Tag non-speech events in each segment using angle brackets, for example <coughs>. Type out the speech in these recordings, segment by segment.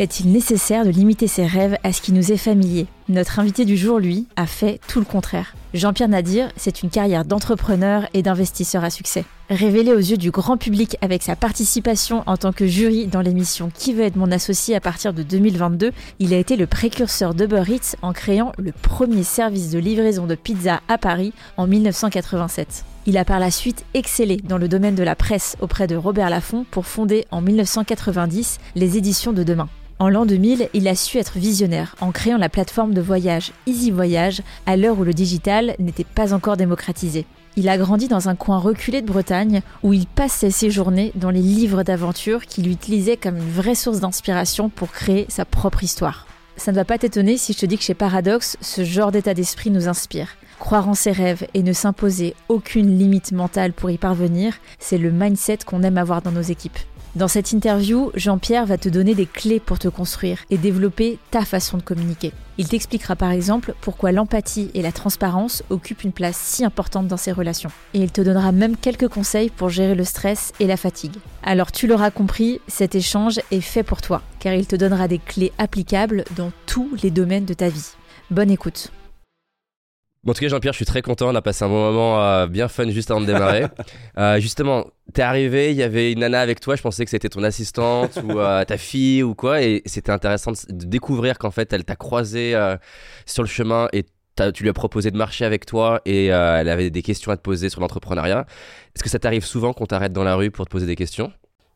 Est-il nécessaire de limiter ses rêves à ce qui nous est familier Notre invité du jour, lui, a fait tout le contraire. Jean-Pierre Nadir, c'est une carrière d'entrepreneur et d'investisseur à succès. Révélé aux yeux du grand public avec sa participation en tant que jury dans l'émission Qui veut être mon associé? à partir de 2022, il a été le précurseur d'Uber Eats en créant le premier service de livraison de pizza à Paris en 1987. Il a par la suite excellé dans le domaine de la presse auprès de Robert Laffont pour fonder en 1990 les éditions de demain. En l'an 2000, il a su être visionnaire en créant la plateforme de voyage Easy Voyage à l'heure où le digital n'était pas encore démocratisé. Il a grandi dans un coin reculé de Bretagne où il passait ses journées dans les livres d'aventure qu'il utilisait comme une vraie source d'inspiration pour créer sa propre histoire. Ça ne va pas t'étonner si je te dis que chez Paradox, ce genre d'état d'esprit nous inspire. Croire en ses rêves et ne s'imposer aucune limite mentale pour y parvenir, c'est le mindset qu'on aime avoir dans nos équipes. Dans cette interview, Jean-Pierre va te donner des clés pour te construire et développer ta façon de communiquer. Il t'expliquera par exemple pourquoi l'empathie et la transparence occupent une place si importante dans ses relations. Et il te donnera même quelques conseils pour gérer le stress et la fatigue. Alors tu l'auras compris, cet échange est fait pour toi, car il te donnera des clés applicables dans tous les domaines de ta vie. Bonne écoute. Bon, en tout cas, Jean-Pierre, je suis très content. On a passé un bon moment euh, bien fun juste avant de démarrer. <laughs> euh, justement, t'es arrivé, il y avait une nana avec toi. Je pensais que c'était ton assistante ou euh, ta fille ou quoi. Et c'était intéressant de, découvrir qu'en fait, elle t'a croisé sur le chemin et tu lui as proposé de marcher avec toi et elle avait des questions à te poser sur l'entrepreneuriat. Est-ce que ça t'arrive souvent qu'on t'arrête dans la rue pour te poser des questions?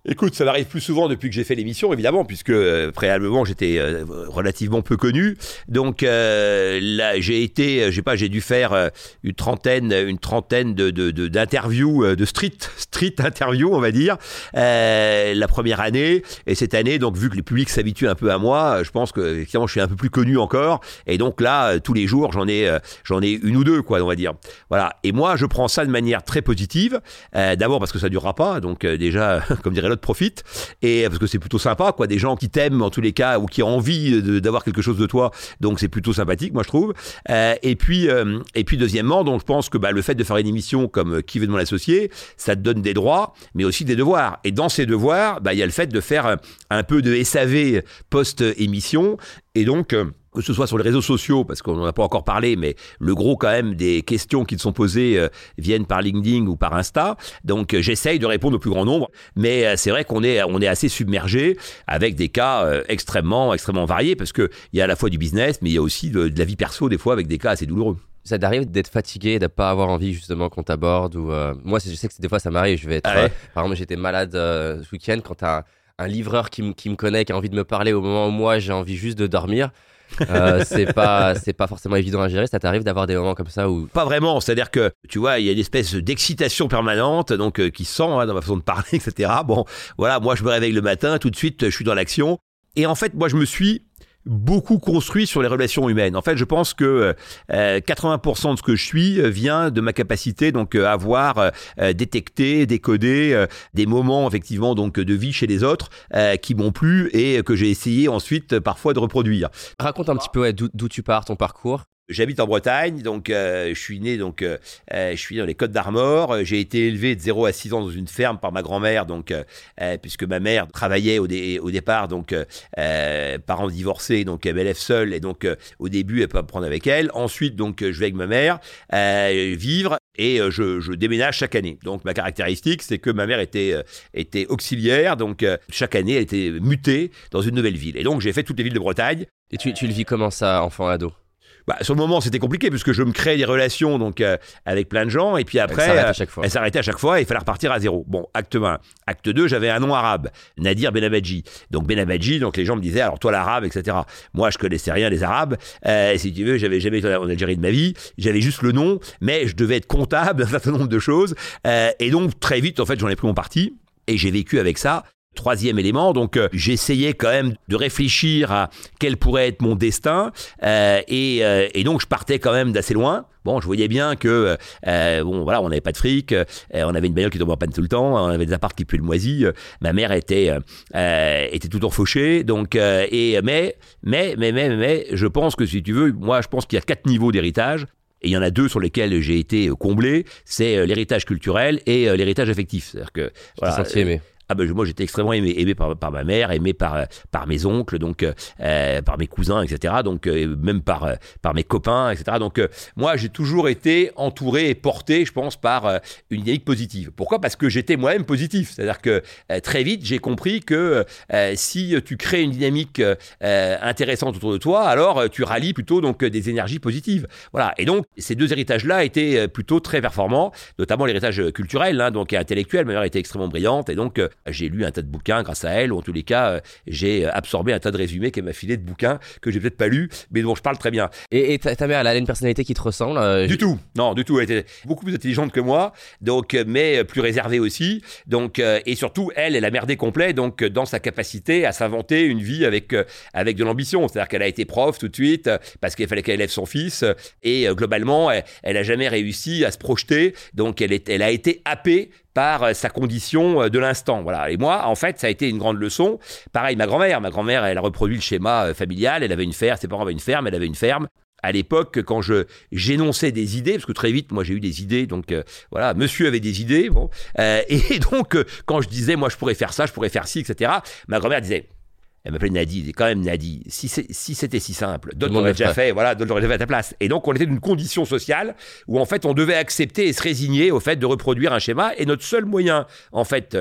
Écoute, ça m'arrive plus souvent depuis que j'ai fait l'émission, évidemment, puisque euh, préalablement j'étais euh, relativement peu connu. Donc euh, là, j'ai été, j'ai pas, j'ai dû faire une trentaine, une trentaine de, d'interviews, de, de, street, street interviews, on va dire, la première année. Et cette année, donc vu que le public s'habitue un peu à moi, je pense que effectivement je suis un peu plus connu encore. Et donc là, tous les jours, j'en ai, j'en ai une ou deux, quoi, on va dire. Voilà. Et moi, je prends ça de manière très positive. D'abord parce que ça durera pas, donc déjà, <laughs> comme dirait profite. Et parce que c'est plutôt sympa quoi. Des gens qui t'aiment en tous les cas ou qui ont envie d'avoir quelque chose de toi. Donc c'est plutôt sympathique moi je trouve. Euh, et puis euh, et puis deuxièmement donc je pense que bah, le fait de faire une émission comme euh, qui veut de mon associé ça te donne des droits mais aussi des devoirs. Et dans ces devoirs bah, il y a le fait de faire un peu de SAV post émission et donc que ce soit sur les réseaux sociaux, parce qu'on n'en a pas encore parlé, mais le gros quand même des questions qui te sont posées euh, viennent par LinkedIn ou par Insta. Donc euh, j'essaye de répondre au plus grand nombre, mais euh, c'est vrai qu'on est, on est assez submergé avec des cas extrêmement, extrêmement variés, parce qu'il y a à la fois du business, mais il y a aussi de, la vie perso des fois avec des cas assez douloureux. Ça t'arrive d'être fatigué, et de pas avoir envie justement qu'on t'aborde ou moi je sais que des fois ça m'arrive, je vais être ah par exemple j'étais malade ce week-end quand t'as un, un livreur qui, qui me connaît qui a envie de me parler au moment où moi j'ai envie juste de dormir euh, c'est pas c'est pas forcément évident à gérer. Ça t'arrive d'avoir des moments comme ça où pas vraiment. C'est-à-dire que tu vois, il y a une espèce d'excitation permanente, donc euh, qui sent hein, dans ma façon de parler, <laughs> etc. Bon, voilà, moi je me réveille le matin, tout de suite, je suis dans l'action. Et en fait, moi je me suis beaucoup construit sur les relations humaines. En fait, je pense que 80% euh, de ce que je suis euh, vient de ma capacité donc à avoir détecté, décodé des moments effectivement donc de vie chez les autres qui m'ont plu et que j'ai essayé ensuite parfois de reproduire. Raconte un petit peu d'où tu pars, ton parcours. J'habite en Bretagne, donc euh, je suis né donc euh, euh, je suis dans les Côtes d'Armor. J'ai été élevé de 0 à 6 ans dans une ferme par ma grand-mère, donc puisque ma mère travaillait au, au départ, donc parents divorcés, donc elle m'élève seule et donc au début elle peut prendre avec elle. Ensuite donc je vais avec ma mère vivre et je, je, déménage chaque année. Donc ma caractéristique c'est que ma mère était était auxiliaire, donc chaque année elle était mutée dans une nouvelle ville. Et donc j'ai fait toutes les villes de Bretagne. Et tu, tu le vis comment ça, enfant ado? Bah, sur le moment, c'était compliqué puisque je me crée des relations donc euh, avec plein de gens et puis après, elle s'arrêtait à chaque fois. Elle s'arrêtait à chaque fois et il fallait repartir à zéro. Bon, acte 1. Acte 2, j'avais un nom arabe, Nadir Benabadji. Donc Benabadji, donc les gens me disaient, alors toi l'arabe, etc. Moi, je connaissais rien des arabes. Euh, si tu veux, j'avais jamais été en Algérie de ma vie. J'avais juste le nom, mais je devais être comptable d'un certain nombre de choses. Euh, et donc, très vite, en fait, j'en ai pris mon parti. Et j'ai vécu avec ça Troisième élément, donc euh, j'essayais quand même de réfléchir à quel pourrait être mon destin euh, euh, et, donc je partais quand même d'assez loin. Bon, je voyais bien que bon voilà, on n'avait pas de fric, on avait une bagnole qui tombait en panne tout le temps, on avait des apparts qui puaient le moisi. ma mère était était tout fauchée, donc et mais mais mais mais mais je pense que si tu veux, moi je pense qu'il y a quatre niveaux d'héritage. Et il y en a deux sur lesquels j'ai été comblé, c'est l'héritage culturel et l'héritage affectif. C'est-à-dire que voilà, Ah ben moi j'étais extrêmement aimé, par, ma mère, aimé par, par mes oncles, donc euh, par mes cousins, etc. Donc euh, même par, par mes copains, etc. Donc moi j'ai toujours été entouré et porté, je pense, par une dynamique positive. Pourquoi? Parce que j'étais moi-même positif. C'est-à-dire que très vite j'ai compris que si tu crées une dynamique intéressante autour de toi, alors tu rallies plutôt donc des énergies positives. Voilà. Et donc ces deux héritages-là étaient plutôt très performants, notamment l'héritage culturel, hein, donc intellectuel. Ma mère était extrêmement brillante et donc j'ai lu un tas de bouquins grâce à elle, ou en tous les cas, euh, j'ai absorbé un tas de résumés qu'elle m'a filé de bouquins que j'ai peut-être pas lus, mais dont je parle très bien. Et, ta, mère, elle a une personnalité qui te ressemble euh, Du tout, non, du tout. Elle était beaucoup plus intelligente que moi, donc, euh, mais plus réservée aussi. Donc, et surtout, elle, elle a merdé complet, donc dans sa capacité à s'inventer une vie avec, avec de l'ambition. C'est-à-dire qu'elle a été prof tout de suite parce qu'il fallait qu'elle élève son fils, et globalement, elle, elle a jamais réussi à se projeter. Donc, elle, est, elle a été happée par euh, sa condition euh, de l'instant. Voilà. Et moi, en fait, ça a été une grande leçon. Pareil, ma grand-mère. Ma grand-mère, elle a reproduit le schéma euh, familial. Elle avait une ferme, ses parents avaient une ferme, elle avait une ferme à l'époque, quand je j'énonçais des idées, parce que très vite, moi j'ai eu des idées, donc voilà, monsieur avait des idées, bon, <laughs> et donc quand je disais, moi je pourrais faire ça, je pourrais faire ci, etc., ma grand-mère disait, elle m'appelait Nadie, dit quand même Nadie, si, si c'était si simple, d'autres l'auraient déjà fait, voilà, d'autres l'auraient déjà fait à ta place. Et donc on était d'une condition sociale où en fait on devait accepter et se résigner au fait de reproduire un schéma et notre seul moyen en fait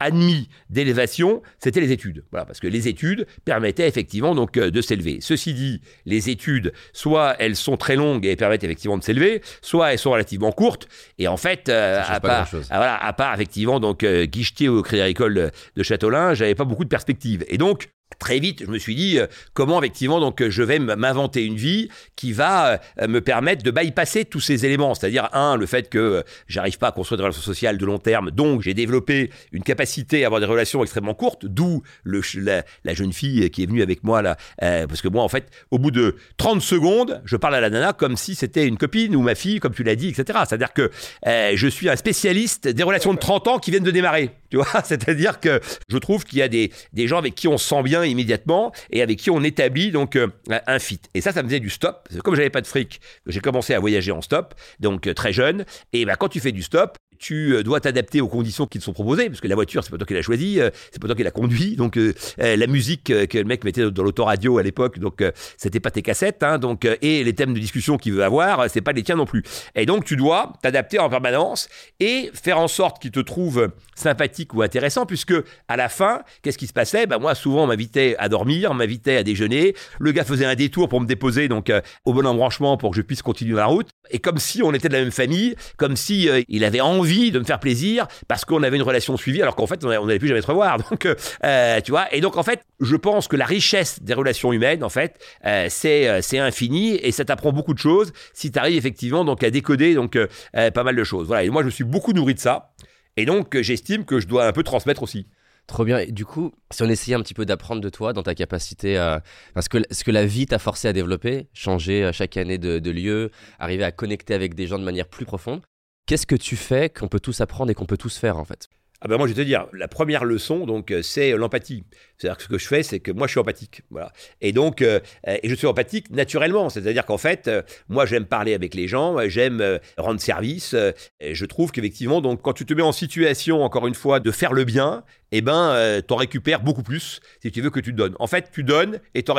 admis d'élévation, c'était les études. Voilà, parce que les études permettaient effectivement donc euh, de s'élever. Ceci dit, les études, soit elles sont très longues et permettent effectivement de s'élever, soit elles sont relativement courtes. Et en fait, euh, à, part, ah, voilà, à part effectivement donc euh, guichetier au Crédit Agricole de Châteaulin, j'avais pas beaucoup de perspectives. Et donc, Très vite, je me suis dit euh, comment effectivement donc je vais m'inventer une vie qui va euh, me permettre de bypasser tous ces éléments, c'est-à-dire un le fait que euh, j'arrive pas à construire des relations sociales de long terme, donc j'ai développé une capacité à avoir des relations extrêmement courtes, d'où la, jeune fille qui est venue avec moi là, parce que moi en fait au bout de 30 secondes, je parle à la nana comme si c'était une copine ou ma fille, comme tu l'as dit, etc. C'est-à-dire que je suis un spécialiste des relations de 30 ans qui viennent de démarrer, tu vois, <laughs> c'est-à-dire que je trouve qu'il y a des, des gens avec qui on se sent bien immédiatement et avec qui on établit donc euh, un fit. Et ça, ça me faisait du stop. Comme j'avais pas de fric, j'ai commencé à voyager en stop, donc euh, très jeune. Et bah, quand tu fais du stop, tu euh, dois t'adapter aux conditions qui te sont proposées, parce que la voiture, c'est pas toi qui l'as choisie, c'est pas toi qui l'as conduit. Donc la musique que le mec mettait dans l'autoradio à l'époque, donc c'était pas tes cassettes, hein, donc et les thèmes de discussion qu'il veut avoir, c'est pas les tiens non plus. Et donc tu dois t'adapter en permanence et faire en sorte qu'il te trouve sympathique ou intéressant, puisque à la fin, qu'est-ce qui se passait? Bah, moi, souvent, on m'invitait à dormir, on m'invitait à déjeuner. Le gars faisait un détour pour me déposer donc euh, au bon embranchement pour que je puisse continuer la route. Et comme si on était de la même famille, comme si euh, il avait envie de me faire plaisir parce qu'on avait une relation suivie, alors qu'en fait, on n'allait plus jamais se revoir. <laughs> Donc, euh, tu vois. Et donc, en fait, je pense que la richesse des relations humaines, en fait, c'est c'est infini et ça t'apprend beaucoup de choses si tu arrives effectivement donc à décoder donc pas mal de choses. Voilà. Et moi, je suis beaucoup nourri de ça. Et donc, j'estime que je dois un peu transmettre aussi. Trop bien. Et du coup, si on essayait un petit peu d'apprendre de toi dans ta capacité. Parce que ce que la vie t'a forcé à développer, changer euh, chaque année de, lieu, arriver à connecter avec des gens de manière plus profonde, qu'est-ce que tu fais qu'on peut tous apprendre et qu'on peut tous faire en fait? Ah ben moi je vais te dire, la première leçon donc euh, c'est l'empathie. C'est-à-dire que ce que je fais c'est que moi je suis empathique, voilà. Et donc euh, et je suis empathique naturellement, c'est-à-dire qu'en fait euh, moi j'aime parler avec les gens, j'aime rendre service. et je trouve qu'effectivement donc quand tu te mets en situation encore une fois de faire le bien, eh ben t'en récupères beaucoup plus si tu veux que tu donnes. En fait tu donnes et tu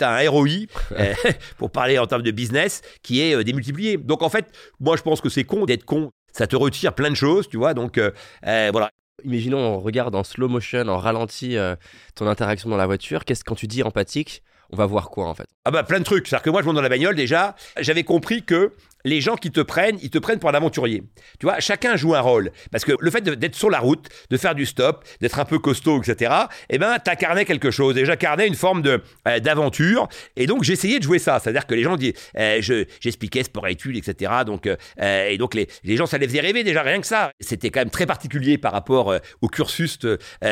as un ROI <laughs> pour parler en termes de business qui est démultiplié. Donc en fait moi je pense que c'est con d'être con ça te retire plein de choses, tu vois. Donc euh, euh, voilà. Imaginons, on regarde en slow motion, en ralenti, euh, ton interaction dans la voiture. Qu'est-ce quand tu dis empathique on va voir quoi en fait? Ah bah plein de trucs. C'est-à-dire que moi je monte dans la bagnole déjà, j'avais compris que les gens qui te prennent, ils te prennent pour un aventurier. Tu vois, chacun joue un rôle. Parce que le fait d'être sur la route, de faire du stop, d'être un peu costaud, etc., eh ben, t'incarnais quelque chose. Et j'incarnais une forme de, euh, d'aventure. Et donc, j'essayais de jouer ça. C'est-à-dire que les gens disaient, euh, je, j'expliquais sport-études, etc. Donc, euh, et donc, les, les, gens, ça les faisait rêver déjà, rien que ça. C'était quand même très particulier par rapport au cursus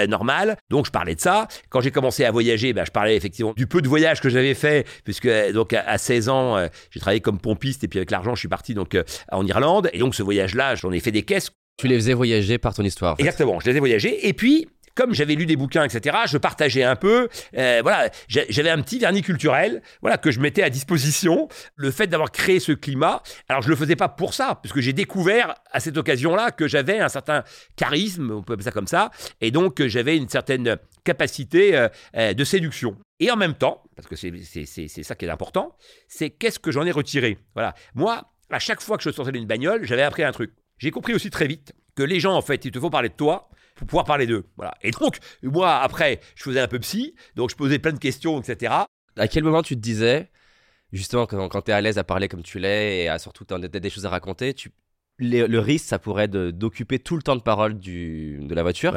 normal. Donc, je parlais de ça. Quand j'ai commencé à voyager, ben, je parlais effectivement du peu de voyages que j'avais fait, puisque donc à, 16 ans, j'ai travaillé comme pompiste, et puis avec l'argent, suis parti donc euh, en Irlande. Et donc ce voyage-là, j'en ai fait des caisses. Tu les faisais voyager par ton histoire. Exactement, je les ai voyagés. Et puis, comme j'avais lu des bouquins, etc., je partageais un peu. Euh, voilà, j'avais un petit vernis culturel, voilà, que je mettais à disposition. Le fait d'avoir créé ce climat, alors je le faisais pas pour ça, parce que j'ai découvert à cette occasion-là que j'avais un certain charisme, on peut appeler ça comme ça, et donc j'avais une certaine capacité euh, euh, de séduction. Et en même temps, parce que c'est ça qui est important, c'est qu'est-ce que j'en ai retiré? Voilà, moi, à chaque fois que je sortais d'une bagnole, j'avais appris un truc. J'ai compris aussi très vite que les gens, en fait, il te faut parler de toi pour pouvoir parler d'eux. Voilà. Et donc, moi, après, je faisais un peu psy, donc je posais plein de questions, etc. À quel moment tu te disais, justement, quand, quand tu es à l'aise à parler comme tu l'es et à surtout as des choses à raconter, tu, le risque, ça pourrait d'occuper tout le temps de parole du, de la voiture.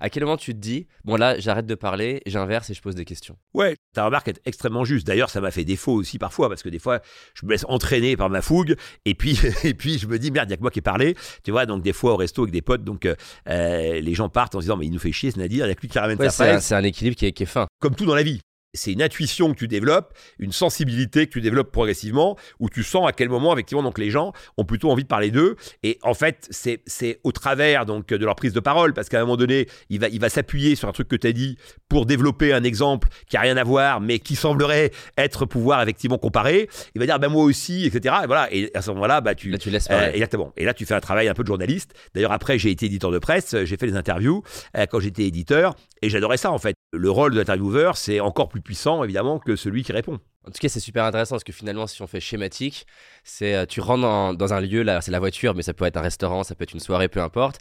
À quel moment tu te dis, bon là, j'arrête de parler, j'inverse et je pose des questions? Ouais, ta remarque est extrêmement juste. D'ailleurs, ça m'a fait défaut aussi parfois, parce que des fois, je me laisse entraîner par ma fougue, et puis, <laughs> et puis je me dis, merde, il n'y a que moi qui ai parlé. Tu vois, donc des fois au resto avec des potes, donc euh, euh, les gens partent en se disant, mais il nous fait chier ce Nadir, il n'y a que lui qui ramène ouais, sa C'est un, équilibre qui est, qui est fin. Comme tout dans la vie c'est une intuition que tu développes, une sensibilité que tu développes progressivement, où tu sens à quel moment, effectivement, donc les gens ont plutôt envie de parler d'eux. Et en fait, c'est, c'est au travers donc de leur prise de parole, parce qu'à un moment donné, il va, il va s'appuyer sur un truc que tu as dit pour développer un exemple qui a rien à voir, mais qui semblerait être pouvoir effectivement comparer. Il va dire, ben moi aussi, etc. Et voilà. Et à ce moment-là, bah, tu, là, tu laisses. Euh, exactement. Et là, tu fais un travail un peu de journaliste. D'ailleurs, après, j'ai été éditeur de presse, j'ai fait des interviews euh, quand j'étais éditeur, et j'adorais ça en fait. Le rôle de l'intervieweur, c'est encore plus puissant évidemment que celui qui répond. En tout cas, c'est super intéressant parce que finalement, si on fait schématique, c'est euh, tu rentres dans, un lieu, là, c'est la voiture, mais ça peut être un restaurant, ça peut être une soirée, peu importe.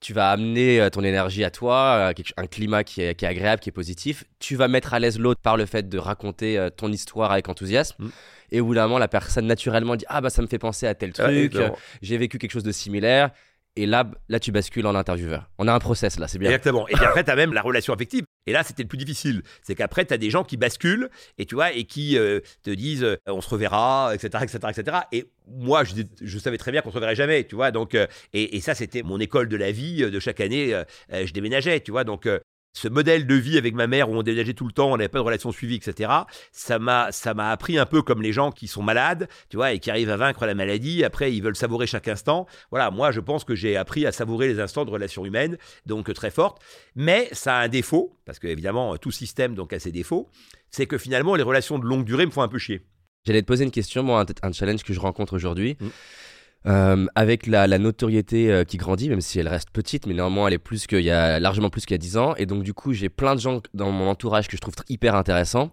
Tu vas amener euh, ton énergie à toi, euh, un climat qui est, agréable, qui est positif. Tu vas mettre à l'aise l'autre par le fait de raconter ton histoire avec enthousiasme. Mm. Et au bout d'un moment, la personne naturellement dit Ah, bah ça me fait penser à tel truc, j'ai vécu quelque chose de similaire. Et là, là, tu bascules en intervieweur. On a un process là, c'est bien. Exactement. Et puis après, tu as même la <coughs> relation affective. Et là, c'était le plus difficile. C'est qu'après, tu as des gens qui basculent et tu vois, et qui euh, te disent euh, on se reverra, etc., etc., etc. Et moi, je, savais très bien qu'on se reverrait jamais, tu vois. Donc, euh, et, et, ça, c'était mon école de la vie. De chaque année, je déménageais, tu vois. Donc, ce modèle de vie avec ma mère où on déménageait tout le temps, on n'avait pas de relation suivie, etc. Ça m'a, ça m'a appris un peu comme les gens qui sont malades, tu vois, et qui arrivent à vaincre la maladie. Après, ils veulent savourer chaque instant. Voilà, moi, je pense que j'ai appris à savourer les instants de relation humaine, donc très forte. Mais ça a un défaut, parce que évidemment, tout système donc a ses défauts. C'est que finalement, les relations de longue durée me font un peu chier. J'allais te poser une question, moi, un, challenge que je rencontre aujourd'hui. Mmh. Euh, avec la, notoriété euh, qui grandit, même si elle reste petite, mais néanmoins elle est plus qu'il y a largement plus qu'il y a 10 ans. Et donc du coup, j'ai plein de gens dans mon entourage que je trouve hyper intéressants,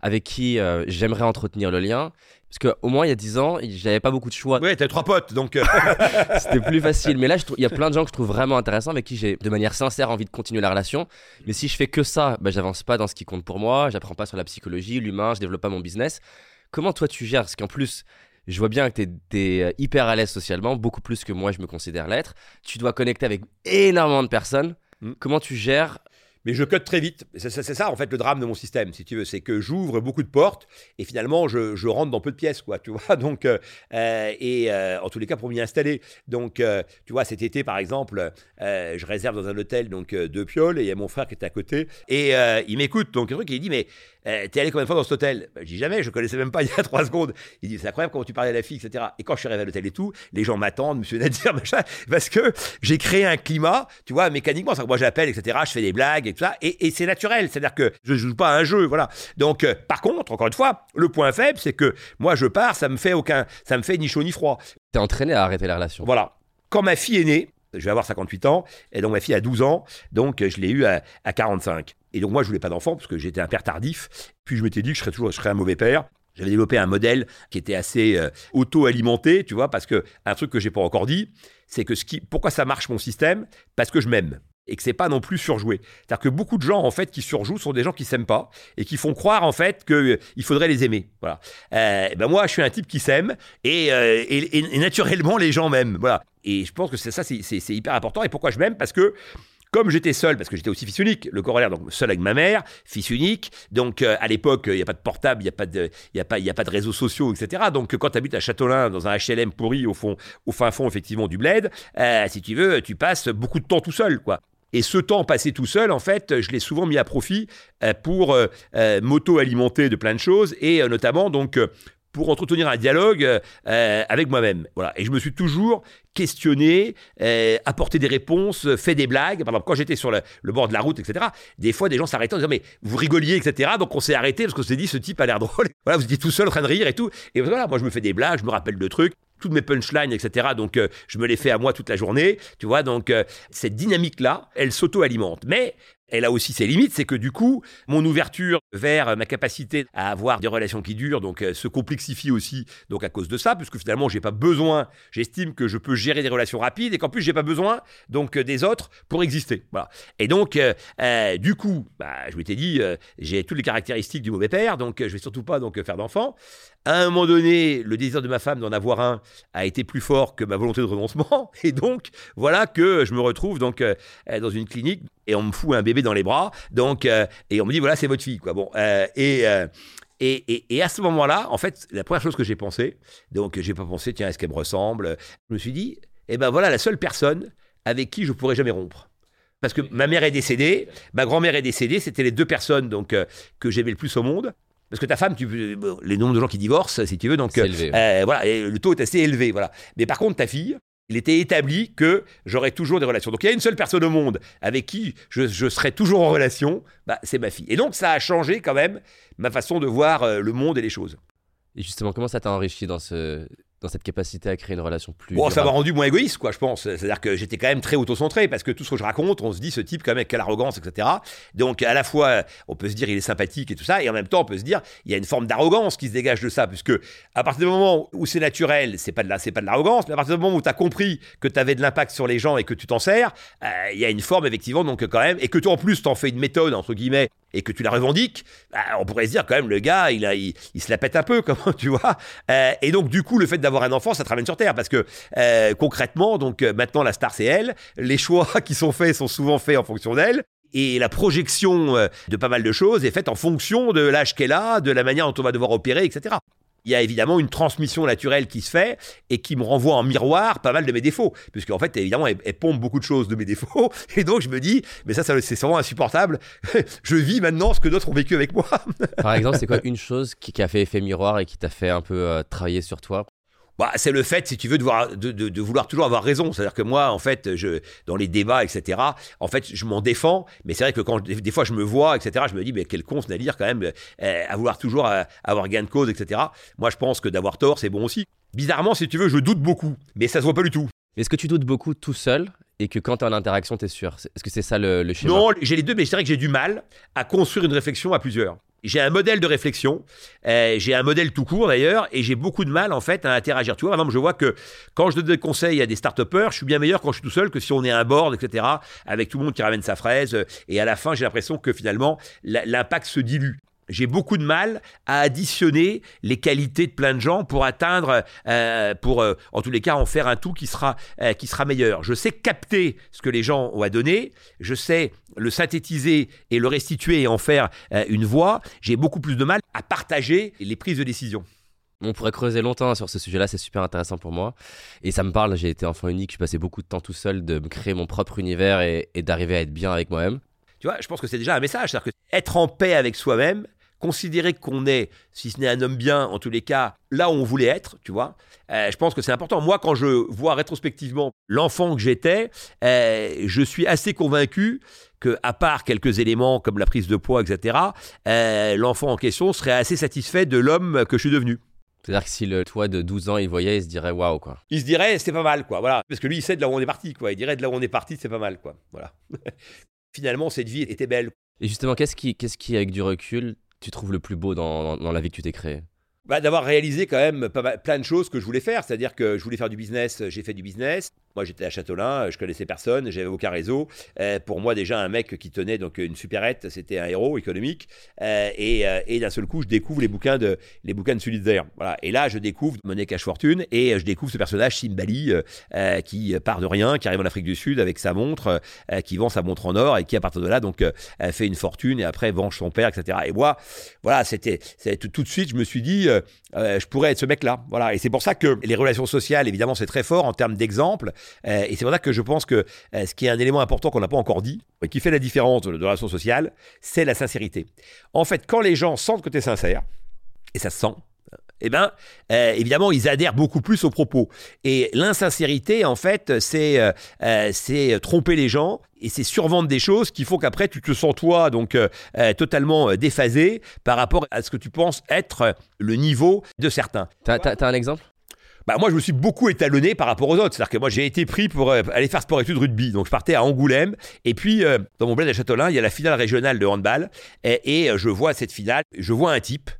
avec qui euh, j'aimerais entretenir le lien. Parce qu'au moins il y a 10 ans, j'avais pas beaucoup de choix. Ouais, t'as trois potes, donc <laughs> c'était plus facile. Mais là, il y a plein de gens que je trouve vraiment intéressants, avec qui j'ai de manière sincère envie de continuer la relation. Mais si je fais que ça, bah, j'avance pas dans ce qui compte pour moi, j'apprends pas sur la psychologie, l'humain, je développe pas mon business. Comment toi tu gères? Parce qu'en plus, je vois bien que tu es, euh, hyper à l'aise socialement, beaucoup plus que moi je me considère l'être. Tu dois connecter avec énormément de personnes. Mm. Comment tu gères mais je cut très vite. C'est ça, en fait, le drame de mon système, si tu veux. C'est que j'ouvre beaucoup de portes et finalement, je, rentre dans peu de pièces, quoi, tu vois. <laughs> Donc, euh, euh, et en tous les cas, pour m'y installer. Donc, tu vois, cet été, par exemple, je réserve dans un hôtel donc deux pioles et il y a mon frère qui est à côté. Et il m'écoute, donc, le truc, il dit, mais eh, t'es allé combien de fois dans cet hôtel? Bah, Je dis jamais, je connaissais même pas <laughs> il y a trois secondes. Il dit, c'est incroyable comment tu parlais à la fille, etc. Et quand je suis arrivé à l'hôtel et tout, les gens m'attendent, monsieur Nadir, <laughs> machin, parce que j'ai créé un climat, tu vois, mécaniquement. Que moi j'appelle, etc. Je fais des blagues et tout ça. Et, c'est naturel, c'est-à-dire que je joue pas à un jeu, voilà. Donc, euh, par contre, encore une fois, le point faible, c'est que moi je pars, ça me fait aucun, ça me fait ni chaud ni froid. T'es entraîné à arrêter la relation. Voilà. Quand ma fille est née, je vais avoir 58 ans, et donc ma fille a 12 ans, donc je l'ai eu à, à 45. Et donc moi, je voulais pas d'enfant parce que j'étais un père tardif. Puis je m'étais dit que je serais toujours, je serais un mauvais père. J'avais développé un modèle qui était assez euh, auto-alimenté, tu vois, parce que un truc que j'ai pas encore dit, c'est que ce qui, pourquoi ça marche mon système? Parce que je m'aime et que c'est pas non plus surjoué. C'est-à-dire que beaucoup de gens en fait qui surjouent sont des gens qui s'aiment pas et qui font croire en fait qu'il euh, faudrait les aimer. Voilà. Euh, ben moi, je suis un type qui s'aime et, et, naturellement les gens m'aiment. Voilà. Et je pense que c'est ça, c'est hyper important. Et pourquoi je m'aime? Parce que comme j'étais seul, parce que j'étais aussi fils unique, le corollaire, donc seul avec ma mère, fils unique, donc euh, à l'époque, il n'y a pas de portable, il n'y a, pas de, a, a pas de réseaux sociaux, etc. Donc quand tu habites à Châteaulin, dans un HLM pourri au, fond, au fin fond, effectivement, du bled, euh, si tu veux, tu passes beaucoup de temps tout seul, quoi. Et ce temps passé tout seul, en fait, je l'ai souvent mis à profit euh, pour m'auto-alimenter de plein de choses et notamment donc pour entretenir un dialogue euh, avec moi-même. Voilà. Et je me suis toujours questionné, euh, apporté des réponses, fait des blagues. Par exemple, quand j'étais sur le, le, bord de la route, etc., des fois, des gens s'arrêtaient en disant Mais vous rigoliez, etc. Donc on s'est arrêté parce qu'on s'est dit Ce type a l'air <laughs> drôle. Voilà, vous étiez tout seul en train de rire et tout. Et voilà, moi, je me fais des blagues, je me rappelle de trucs toutes mes punchlines, etc. Donc, euh, je me les fais à moi toute la journée, tu vois. Donc, euh, cette dynamique-là, elle s'auto-alimente. Mais elle a aussi ses limites, c'est que du coup, mon ouverture vers ma capacité à avoir des relations qui durent, donc euh, se complexifie aussi, donc à cause de ça, puisque finalement, j'ai pas besoin, j'estime que je peux gérer des relations rapides et qu'en plus, j'ai pas besoin donc des autres pour exister. Voilà. Et donc, du coup, bah, je m'étais dit, j'ai toutes les caractéristiques du mauvais père, donc je vais surtout pas donc faire d'enfant. À un moment donné, le désir de ma femme d'en avoir un a été plus fort que ma volonté de renoncement. <laughs> Et donc, voilà que je me retrouve donc euh, dans une clinique et on me fout un bébé dans les bras. Donc, euh, et on me dit, voilà, c'est votre fille. Quoi. Bon, euh, et, et, et, à ce moment-là, en fait, la première chose que j'ai pensé, donc j'ai pas pensé, tiens, est-ce qu'elle me ressemble? Je me suis dit, eh ben voilà la seule personne avec qui je pourrais jamais rompre. Parce que ma mère est décédée, ma grand-mère est décédée, c'était les deux personnes donc que j'aimais le plus au monde. Parce que ta femme, tu, les nombres de gens qui divorcent, si tu veux, donc euh, voilà, le taux est assez élevé, voilà. Mais par contre, ta fille, il était établi que j'aurais toujours des relations. Donc il y a une seule personne au monde avec qui je, je serai toujours en relation, bah, c'est ma fille. Et donc ça a changé quand même ma façon de voir euh, le monde et les choses. Et justement, comment ça t'a enrichi dans ce, dans cette capacité à créer une relation plus. Bon, ça m'a rendu moins égoïste, quoi, je pense. C'est-à-dire que j'étais quand même très auto-centré parce que tout ce que je raconte, on se dit ce type, quand même, quelle arrogance, etc. Donc, à la fois, on peut se dire il est sympathique et tout ça, et en même temps, on peut se dire il y a une forme d'arrogance qui se dégage de ça, puisque à partir du moment où c'est naturel, c'est pas de la, c'est pas de l'arrogance, mais à partir du moment où tu as compris que tu avais de l'impact sur les gens et que tu t'en sers, euh, il y a une forme, effectivement, donc quand même, et que toi, en plus, t'en fais une méthode, entre guillemets, et que tu la revendiques, bah, on pourrait se dire quand même le gars, il, il, se la pète un peu, <laughs> comment tu vois. Euh, et donc du coup, le fait d'avoir un enfant, ça te ramène sur terre parce que euh, concrètement, donc euh, maintenant la star c'est elle. Les choix <laughs> qui sont faits sont souvent faits en fonction d'elle. Et la projection de pas mal de choses est faite en fonction de l'âge qu'elle a, de la manière dont on va devoir opérer, etc il y a évidemment une transmission naturelle qui se fait et qui me renvoie en miroir pas mal de mes défauts. Puisque, en fait, évidemment, elle, pompe beaucoup de choses de mes défauts. <laughs> Et donc, je me dis, mais ça, ça c'est vraiment insupportable. <laughs> je vis maintenant ce que d'autres ont vécu avec moi. Par exemple, c'est quoi <laughs> une chose qui, a fait effet miroir et qui t'a fait un peu euh, travailler sur toi? Bah, c'est le fait, si tu veux, de, de, de, vouloir toujours avoir raison. C'est-à-dire que moi, en fait, je, dans les débats, etc., en fait, je m'en défends. Mais c'est vrai que quand des fois je me vois, etc., je me dis, mais quel con ce dire quand même, euh, à vouloir toujours euh, avoir gain de cause, etc. Moi, je pense que d'avoir tort, c'est bon aussi. Bizarrement, si tu veux, je doute beaucoup. Mais ça se voit pas du tout. Est-ce que tu doutes beaucoup tout seul et que quand tu es en interaction, tu es sûr Est-ce que c'est ça le, le schéma? Non, j'ai les deux, mais c'est vrai que j'ai du mal à construire une réflexion à plusieurs j'ai un modèle de réflexion, euh, j'ai un modèle tout court d'ailleurs, et j'ai beaucoup de mal en fait à interagir. Tu vois, par exemple, je vois que quand je donne des conseils à des start je suis bien meilleur quand je suis tout seul que si on est à un board, etc., avec tout le monde qui ramène sa fraise, et à la fin, j'ai l'impression que finalement, l'impact se dilue j'ai beaucoup de mal à additionner les qualités de plein de gens pour atteindre, euh, pour euh, en tous les cas en faire un tout qui sera, euh, qui sera meilleur. Je sais capter ce que les gens ont à donner, je sais le synthétiser et le restituer et en faire une voix. J'ai beaucoup plus de mal à partager les prises de décision. On pourrait creuser longtemps sur ce sujet-là, c'est super intéressant pour moi. Et ça me parle, j'ai été enfant unique, je passais beaucoup de temps tout seul de me créer mon propre univers et, et d'arriver à être bien avec moi-même. Tu vois, je pense que c'est déjà un message, c'est-à-dire que être en paix avec soi-même, considérer qu'on est, si ce n'est un homme bien, en tous les cas, là où on voulait être, tu vois. Euh, je pense que c'est important. Moi, quand je vois rétrospectivement l'enfant que j'étais, euh, je suis assez convaincu que, à part quelques éléments comme la prise de poids, etc., euh, l'enfant en question serait assez satisfait de l'homme que je suis devenu. C'est-à-dire que si le toi de 12 ans, il voyait, il se dirait waouh, quoi. Il se dirait, c'est pas mal, quoi. Voilà. Parce que lui, il sait de là où on est parti, quoi. Il dirait de là où on est parti, c'est pas mal, quoi. Voilà. <laughs> Finalement, cette vie était belle. Et justement, qu'est-ce qui, qu'est-ce qui, avec du recul, tu trouves le plus beau dans, la vie que tu t'es créée? Bah, D'avoir réalisé quand même plein de choses que je voulais faire. C'est-à-dire que je voulais faire du business, j'ai fait du business. Moi, j'étais à Châteaulin, je connaissais personne, j'avais aucun réseau. Euh, pour moi, déjà, un mec qui tenait donc une supérette, c'était un héros économique. Euh, euh, et, d'un seul coup, je découvre les bouquins de les bouquins de Sulitzer. Voilà. Et là, je découvre Monnaie Cash Fortune et je découvre ce personnage Simbali qui part de rien, qui arrive en Afrique du Sud avec sa montre, qui vend sa montre en or et qui à partir de là donc fait une fortune et après venge son père, etc. Et moi, voilà, c'était tout, tout, de suite, je me suis dit, je pourrais être ce mec-là. Voilà. Et c'est pour ça que les relations sociales, évidemment, c'est très fort en termes d'exemple. Euh, et c'est pour ça que je pense que euh, ce qui est un élément important qu'on n'a pas encore dit, et qui fait la différence de, la relation sociale, c'est la sincérité. En fait, quand les gens sentent que tu es sincère, et ça se sent, eh ben, euh, évidemment, ils adhèrent beaucoup plus aux propos. Et l'insincérité, en fait, c'est tromper les gens et c'est survendre des choses qui font qu'après, tu te sens, toi, donc totalement déphasé par rapport à ce que tu penses être le niveau de certains. T'as as, un exemple? Bah moi, je me suis beaucoup étalonné par rapport aux autres. C'est-à-dire que moi, j'ai été pris pour aller faire sport-études rugby. Donc, je partais à Angoulême. Et puis, dans mon bled à Châtelain, il y a la finale régionale de handball. Et, et je vois cette finale. Je vois un type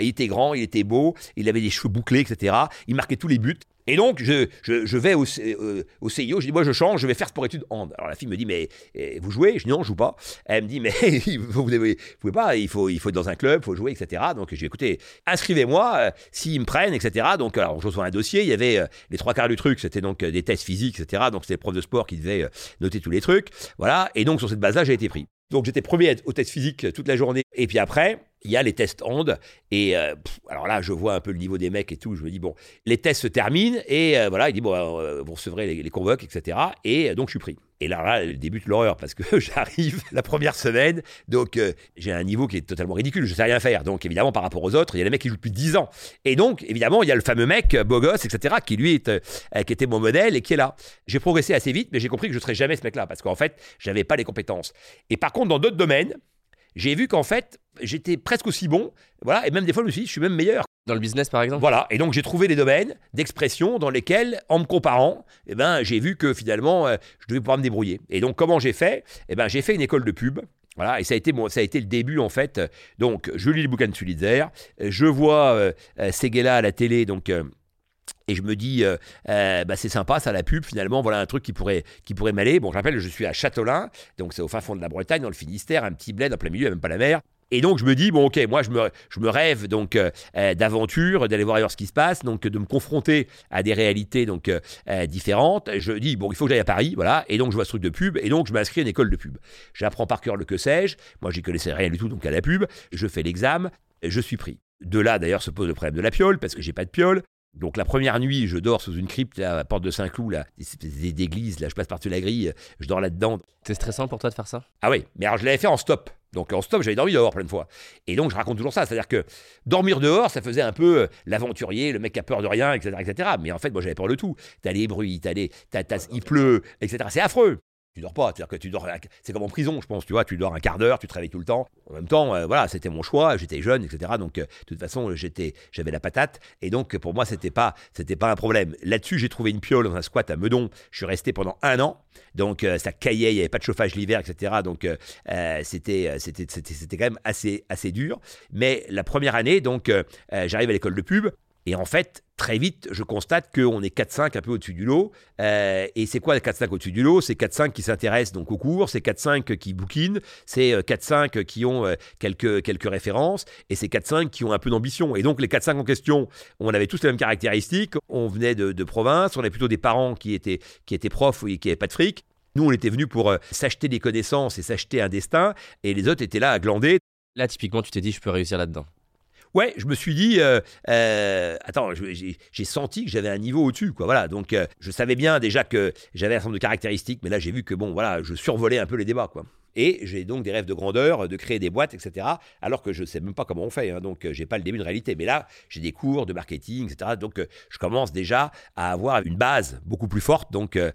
il était grand, il était beau, il avait des cheveux bouclés, etc. Il marquait tous les buts. Et donc, je, je, vais au, euh, CIO, je dis, moi je change, je vais faire sport études hand. Alors la fille me dit, mais eh, vous jouez? Je dis, non, je joue pas. Elle me dit, mais <laughs> vous ne pouvez pas, il faut, il faut être dans un club, il faut jouer, etc. Donc je dis, écoutez, inscrivez-moi, euh, s'ils me prennent, etc. Donc alors, je reçois un dossier, il y avait euh, les trois quarts du truc, c'était donc des tests physiques, etc. Donc c'était le prof de sport qui devait noter tous les trucs. Voilà, et donc sur cette base-là, j'ai été pris. Donc j'étais premier au test physique toute la journée. Et puis après, il y a les tests hand. Et euh, alors là, je vois un peu le niveau des mecs et tout. Je me dis, bon, les tests se terminent. Et euh, voilà, il dit, bon, euh, vous recevrez les, convoques, etc. Et donc, je suis pris. Et là, là débute l'horreur parce que <laughs> j'arrive la première semaine. Donc, j'ai un niveau qui est totalement ridicule. Je sais rien faire. Donc, évidemment, par rapport aux autres, il y a les mecs qui jouent depuis 10 ans. Et donc, évidemment, il y a le fameux mec, beau gosse, etc., qui lui qui était mon modèle et qui est là. J'ai progressé assez vite, mais j'ai compris que je ne serais jamais ce mec-là parce qu'en fait, j'avais pas les compétences. Et par contre, dans d'autres domaines, j'ai vu qu'en fait, j'étais presque aussi bon. Voilà, et même des fois, je me suis dit, je suis même meilleur. Dans le business, par exemple Voilà, et donc j'ai trouvé des domaines d'expression dans lesquels, en me comparant, eh ben, j'ai vu que finalement, euh, je devais pouvoir me débrouiller. Et donc, comment j'ai fait? Eh ben, J'ai fait une école de pub. Voilà, et ça a été ça a été le début en fait. Donc, je lis le bouquin de Sulitzer, je vois euh, euh Seguela à la télé, donc euh, et je me dis, euh, euh, bah c'est sympa, ça la pub finalement, voilà un truc qui pourrait, qui pourrait m'aller. Bon, je rappelle, je suis à Châtelain, donc c'est au fin fond de la Bretagne, dans le Finistère, un petit bled en plein milieu, même pas la mer. Et donc je me dis, bon ok, moi je me, je me rêve donc euh, d'aventure, d'aller voir ailleurs ce qui se passe, donc de me confronter à des réalités donc différentes. Je dis, bon, il faut que j'aille à Paris, voilà, et donc je vois ce truc de pub, et donc je m'inscris à une école de pub. J'apprends par cœur le que sais-je, moi j'y connaissais rien du tout donc à la pub, je fais l'examen, je suis pris. De là, d'ailleurs, se pose le problème de la piole, parce que j'ai pas de piole. Donc la première nuit, je dors sous une crypte à la porte de Saint-Cloud, là, d'église, là, je passe par-dessus la grille, je dors là-dedans. C'est stressant pour toi de faire ça? Ah oui, mais alors je l'avais fait en stop. Donc en stop, j'avais dormi dehors plein de fois. Et donc je raconte toujours ça, c'est-à-dire que dormir dehors, ça faisait un peu euh, l'aventurier, le mec qui a peur de rien, etc., etc. Mais en fait, moi j'avais peur de tout. T'as les bruits, t'as les, il pleut, etc. C'est affreux tu dors pas. C'est-à-dire que tu dors, c'est comme en prison, je pense, tu vois, tu dors un quart d'heure, tu te réveilles tout le temps. En même temps, euh, voilà, c'était mon choix, j'étais jeune, etc. Donc, euh, de toute façon, j'étais, j'avais la patate, et donc pour moi, c'était pas, c'était pas un problème. Là-dessus, j'ai trouvé une piole dans un squat à Meudon. Je suis resté pendant un an, donc euh, ça caillait, il y avait pas de chauffage l'hiver, etc. Donc, c'était, c'était, c'était, c'était quand même assez, assez dur. Mais la première année, donc, j'arrive à l'école de pub. Et en fait, très vite, je constate qu'on est 4-5 un peu au-dessus du lot. Euh, et c'est quoi 4-5 au-dessus du lot? C'est 4-5 qui s'intéressent donc au cours, c'est 4-5 qui bouquinent, c'est 4-5 euh, qui ont euh, quelques, quelques références, et c'est 4-5 qui ont un peu d'ambition. Et donc les 4-5 en question, on avait tous les mêmes caractéristiques, on venait de, province, on avait plutôt des parents qui étaient, qui étaient profs et qui n'avaient pas de fric. Nous, on était venus pour s'acheter des connaissances et s'acheter un destin, et les autres étaient là à glander. Là, typiquement, tu t'es dit, je peux réussir là-dedans. Ouais, je me suis dit, euh, euh, attends, j'ai senti que j'avais un niveau au-dessus, quoi. Voilà, donc euh, je savais bien déjà que j'avais un certain nombre de caractéristiques, mais là j'ai vu que bon, voilà, je survolais un peu les débats, quoi. Et j'ai donc des rêves de grandeur, de créer des boîtes, etc. Alors que je ne sais même pas comment on fait. Hein, donc, j'ai pas le début de réalité. Mais là, j'ai des cours de marketing, etc. Donc, je commence déjà à avoir une base beaucoup plus forte donc, euh,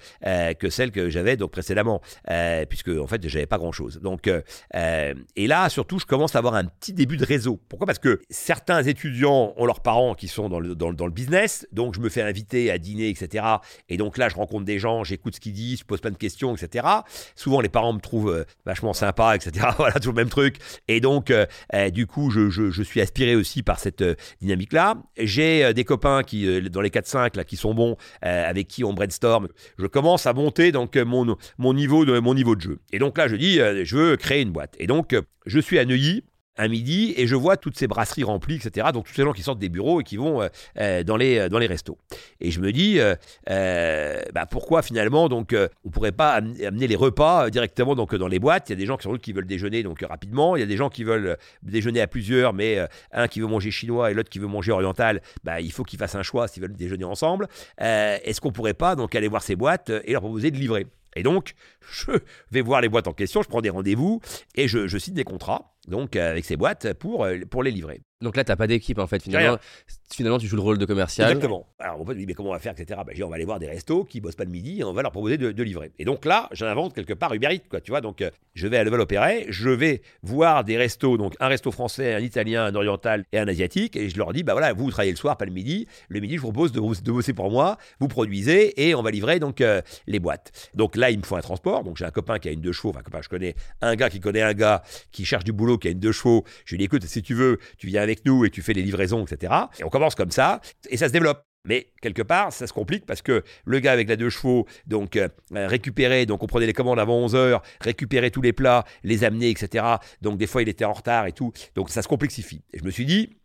que celle que j'avais précédemment. Euh, puisque, en fait, j'avais pas grand-chose. Donc, euh, et là, surtout, je commence à avoir un petit début de réseau. Pourquoi? Parce que certains étudiants ont leurs parents qui sont dans le, dans, dans le business. Donc, je me fais inviter à dîner, etc. Et donc là, je rencontre des gens, j'écoute ce qu'ils disent, je pose plein de questions, etc. Souvent, les parents me trouvent vachement sympa, etc. <laughs> voilà, tout le même truc. Et donc, euh, euh, du coup, je, je, suis aspiré aussi par cette euh, dynamique-là. J'ai des copains qui, dans les 4-5, là, qui sont bons, avec qui on brainstorm. Je commence à monter donc mon, mon, niveau de, mon niveau de jeu. Et donc là, je dis, je veux créer une boîte. Et donc, je suis à Neuilly à midi et je vois toutes ces brasseries remplies, etc. Donc tous ces gens qui sortent des bureaux et qui vont euh, euh, dans, les, dans les restos. Et je me dis, euh, bah, pourquoi finalement donc on pourrait pas amener les repas directement donc dans les boîtes? Il y a des gens qui sont qui veulent déjeuner donc rapidement. Il y a des gens qui veulent déjeuner à plusieurs, mais un qui veut manger chinois et l'autre qui veut manger oriental. Bah, il faut qu'ils fassent un choix s'ils veulent déjeuner ensemble. Est-ce qu'on pourrait pas donc aller voir ces boîtes et leur proposer de livrer? Et donc, je vais voir les boîtes en question, je prends des rendez-vous et je, signe des contrats. Donc euh, avec ses boîtes pour, euh, pour les livrer. Donc là, t'as pas d'équipe en fait. Finalement, finalement, tu joues le rôle de commercial. Exactement. Alors pote me dit mais comment on va faire, etc. Bah, je dis, on va aller voir des restos qui bossent pas le midi et on va leur proposer de, de livrer. Et donc là, j'invente quelque part Uber Eats, quoi. Tu vois, donc euh, je vais à Level Opéra, je vais voir des restos, donc un resto français, un italien, un oriental et un asiatique, et je leur dis bah voilà, vous, vous travaillez le soir, pas le midi. Le midi, je vous propose de, de bosser pour moi. Vous produisez et on va livrer donc euh, les boîtes. Donc là, il me faut un transport. Donc j'ai un copain qui a une deux chevaux, enfin un copain, je connais un gars qui connaît un gars qui cherche du boulot qui a une deux chevaux. Je lui dis écoute, si tu veux, tu viens avec nous et tu fais les livraisons, etc. Et on commence comme ça et ça se développe. Mais quelque part, ça se complique parce que le gars avec la deux chevaux, donc euh, récupérer, donc on prenait les commandes avant 11 heures, récupérer tous les plats, les amener, etc. Donc des fois il était en retard et tout. Donc ça se complexifie. Et je me suis dit,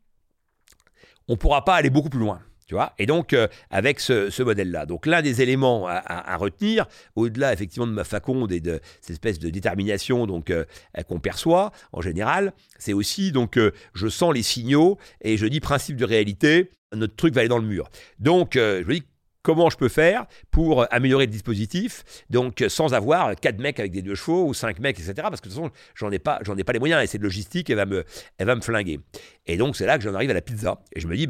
on pourra pas aller beaucoup plus loin. Tu vois? Et donc, euh, avec ce, modèle-là. Donc, l'un des éléments à, retenir, au-delà effectivement de ma faconde et de cette espèce de détermination donc euh, qu'on perçoit en général, c'est aussi, donc, euh, je sens les signaux et je dis principe de réalité, notre truc va aller dans le mur. Donc, je dis, comment je peux faire pour améliorer le dispositif, donc sans avoir quatre mecs avec des deux chevaux ou cinq mecs, etc. Parce que de toute façon, j'en ai pas, j'en ai pas les moyens et cette logistique, elle va me, va me flinguer. Et donc c'est là que j'en arrive à la pizza et je me dis,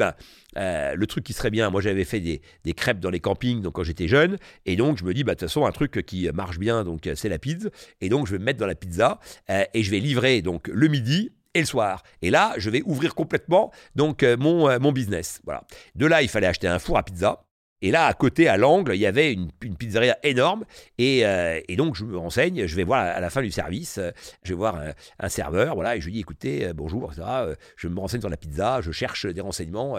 euh, le truc qui serait bien, moi j'avais fait des, des crêpes dans les campings donc quand j'étais jeune et donc je me dis, bah de toute façon un truc qui marche bien donc c'est la pizza et donc je vais me mettre dans la pizza euh, et je vais livrer donc le midi et le soir. Et là, je vais ouvrir complètement donc euh, mon, mon business. Voilà. De là, il fallait acheter un four à pizza. Et là, à côté, à l'angle, il y avait une, pizzeria énorme. Et, euh, et donc, je me renseigne, je vais voir à la fin du service, euh, je vais voir un, serveur, voilà, et je lui dis, écoutez, euh, bonjour, Je me renseigne sur la pizza, je cherche des renseignements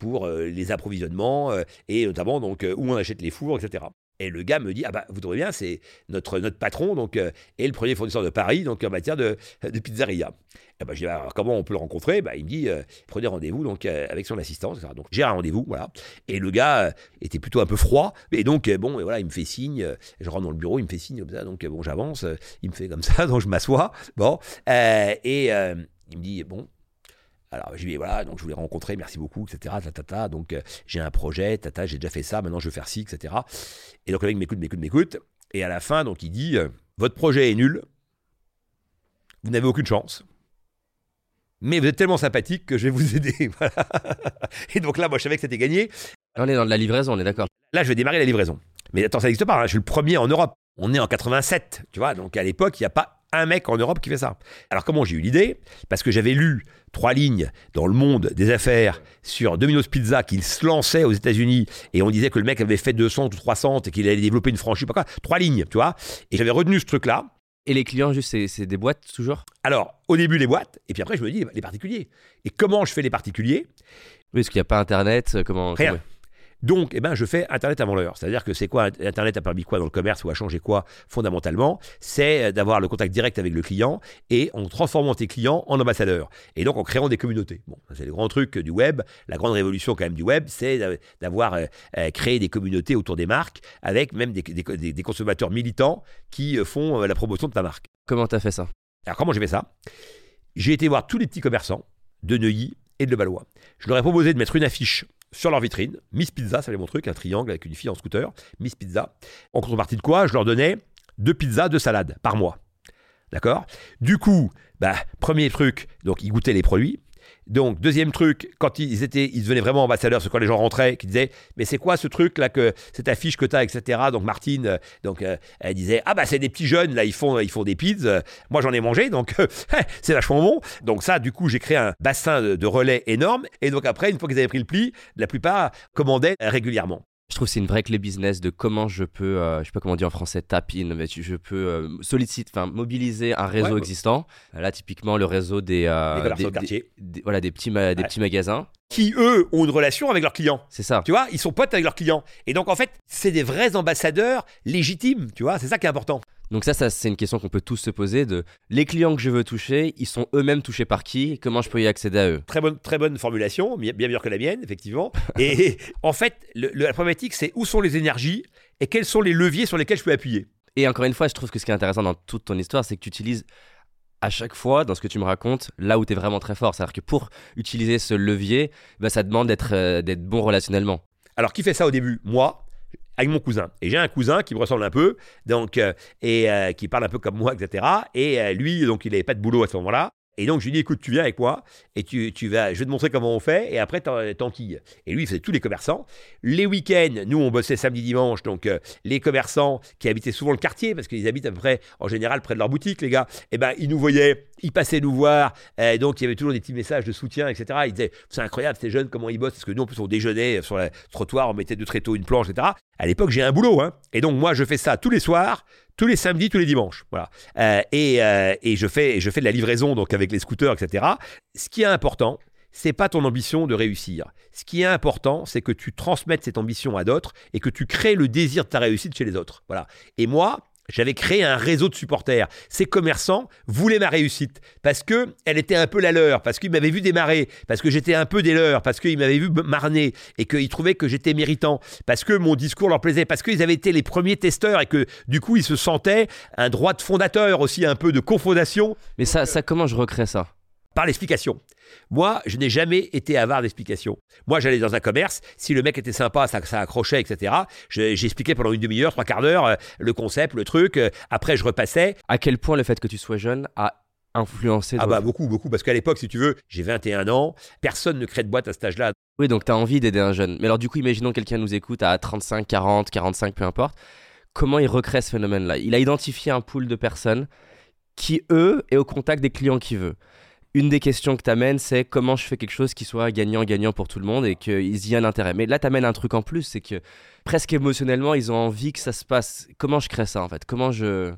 pour les approvisionnements, et notamment donc où on achète les fours, etc. Et le gars me dit, ah bah, vous trouvez bien, c'est notre, notre patron, donc, euh, est le premier fournisseur de Paris, donc en matière de, de pizzeria. Et bah, je dis, alors, comment on peut le rencontrer? Bah, Il me dit, euh, prenez rendez-vous donc, euh, avec son assistant, etc. Donc j'ai un rendez-vous, voilà. Et le gars était plutôt un peu froid, et donc, bon, et voilà, il me fait signe, je rentre dans le bureau, il me fait signe comme ça, donc, bon, j'avance, il me fait comme ça, <laughs> donc je m'assois, bon, et il me dit, bon, alors, je lui dis, voilà, donc je voulais rencontrer, merci beaucoup, etc. Tatata, donc euh, j'ai un projet, tata, j'ai déjà fait ça, maintenant je veux faire ci, etc. Et donc le mec m'écoute, m'écoute, m'écoute. Et à la fin, donc il dit, euh, votre projet est nul, vous n'avez aucune chance. Mais vous êtes tellement sympathique que je vais vous aider. <laughs> Voilà. Et donc là, moi, je savais que c'était gagné. On est dans de la livraison, on est d'accord. Là, je vais démarrer la livraison. Mais attends, ça n'existe pas. hein. Je suis le premier en Europe. On est en 87, tu vois. Donc à l'époque, il n'y a pas un mec en Europe qui fait ça. Alors comment j'ai eu l'idée? Parce que j'avais lu trois lignes dans le monde des affaires sur Domino's Pizza qu'il se lançait aux États-Unis et on disait que le mec avait fait 200 ou 300 et qu'il allait développer une franchise, pas quoi. Trois lignes, tu vois. Et j'avais retenu ce truc-là. Et les clients, juste, c'est- des boîtes toujours? Alors, au début, les boîtes, et puis après, je me dis, les particuliers. Et comment je fais les particuliers? Oui, parce qu'il n'y a pas Internet. euh, Comment Rien. comment- Donc, eh ben, je fais Internet avant l'heure. C'est-à-dire que c'est quoi Internet a permis quoi dans le commerce ou a changé quoi fondamentalement? C'est euh, d'avoir le contact direct avec le client et en transformant tes clients en ambassadeurs. Et donc en créant des communautés. Bon, c'est le grand truc du web. La grande révolution quand même du web, c'est d'a- d'avoir euh, euh, créé des communautés autour des marques avec même des, des- des- des consommateurs militants qui font la promotion de ta marque. Comment t'as fait ça? Alors comment j'ai fait ça? J'ai été voir tous les petits commerçants de Neuilly et de Levallois. Je leur ai proposé de mettre une affiche sur leur vitrine, Miss Pizza, ça mon truc, un triangle avec une fille en scooter, Miss Pizza. En contrepartie de quoi, je leur donnais deux pizzas, deux salades par mois. D'accord? Du coup, bah, premier truc, donc ils goûtaient les produits. Donc, deuxième truc, quand ils étaient, ils devenaient vraiment ambassadeurs, c'est quand les gens rentraient, qui disaient, mais c'est quoi ce truc là que cette affiche que t'as, etc. Donc Martine, euh, donc euh, elle disait, ah bah c'est des petits jeunes là, ils font, ils font des pizzas. Moi j'en ai mangé, donc <laughs> c'est vachement bon. Donc ça, du coup, j'ai créé un bassin de relais énorme. Et donc après, une fois qu'ils avaient pris le pli, la plupart commandaient régulièrement. Je trouve que c'est une vraie clé business de comment je peux, euh, je sais pas comment on dit en français, tap in, mais tu- je peux euh, solliciter, enfin mobiliser un réseau Ouais, ouais. existant. Là, typiquement, le réseau des, euh, des, des- des- voilà, des petits, ma- des petits magasins. Qui eux ont une relation avec leurs clients. C'est ça. Tu vois, ils sont potes avec leurs clients. Et donc en fait, c'est des vrais ambassadeurs légitimes. Tu vois, c'est ça qui est important. Donc ça, ça c'est une question qu'on peut tous se poser de les clients que je veux toucher, ils sont eux-mêmes touchés par qui Comment je peux y accéder à eux? Très bonne, très bonne formulation, bien meilleure que la mienne, effectivement. <laughs> Et en fait, le- le- la problématique, c'est où sont les énergies et quels sont les leviers sur lesquels je peux appuyer. Et encore une fois, je trouve que ce qui est intéressant dans toute ton histoire, c'est que tu utilises à chaque fois, dans ce que tu me racontes, là où tu es vraiment très fort. C'est-à-dire que pour utiliser ce levier, bah, ça demande d'être euh, d'être bon relationnellement. Alors, qui fait ça au début? Moi, avec mon cousin. Et j'ai un cousin qui me ressemble un peu, donc, euh, et euh, qui parle un peu comme moi, etc. Et euh, lui, donc, il n'avait pas de boulot à ce moment-là. Et donc, je lui dis, écoute, tu viens avec moi et tu, tu vas, je vais te montrer comment on fait et après, t'en- t'enquilles. Et lui, il faisait tous les commerçants. Les week-ends, nous, on bossait samedi, dimanche. Donc, euh, les commerçants qui habitaient souvent le quartier, parce qu'ils habitent à peu près, en général, près de leur boutique, les gars, eh ben, ils nous voyaient, ils passaient nous voir. euh, donc, il y avait toujours des petits messages de soutien, etc. Ils disaient, c'est incroyable, ces jeunes, comment ils bossent. Parce que nous, en plus, on déjeunait sur le trottoir, on mettait de tréteaux, une planche, etc. À l'époque, j'ai un boulot. Hein. Et donc, moi, je fais ça tous les soirs tous les samedis, tous les dimanches. Voilà. Euh, et, euh, et je fais, je fais de la livraison donc avec les scooters, etc. Ce qui est important, c'est pas ton ambition de réussir. Ce qui est important, c'est que tu transmettes cette ambition à d'autres et que tu crées le désir de ta réussite chez les autres. Voilà. Et moi, j'avais créé un réseau de supporters. Ces commerçants voulaient ma réussite parce que elle était un peu la leur, parce qu'ils m'avaient vu démarrer, parce que j'étais un peu des leurs, parce qu'ils m'avaient vu marner et qu'ils trouvaient que j'étais méritant, parce que mon discours leur plaisait, parce qu'ils avaient été les premiers testeurs et que du coup ils se sentaient un droit de fondateur aussi, un peu de cofondation Mais ça, ça, comment je recrée ça? Par l'explication. Moi, je n'ai jamais été avare d'explication. Moi, j'allais dans un commerce, si le mec était sympa, ça, ça accrochait, etc. je- J'expliquais pendant une demi-heure, trois quarts d'heure, euh, le concept, le truc. euh, après, je repassais. À quel point le fait que tu sois jeune a influencé Ah bah beaucoup, beaucoup, parce qu'à l'époque, si tu veux, j'ai 21 ans, personne ne crée de boîte à cet âge-là. Oui, donc tu as envie d'aider un jeune. Mais alors, du coup, imaginons que quelqu'un nous écoute à 35, 40, 45, peu importe. Comment il recrée ce phénomène-là? Il a identifié un pool de personnes qui, eux, est au contact des clients qu'il veut. Une des questions que tu amènes, c'est comment je fais quelque chose qui soit gagnant-gagnant pour tout le monde et qu'ils y aient un intérêt. Mais là, tu amènes un truc en plus, c'est que presque émotionnellement, ils ont envie que ça se passe. Comment je crée ça, en fait? Comment je...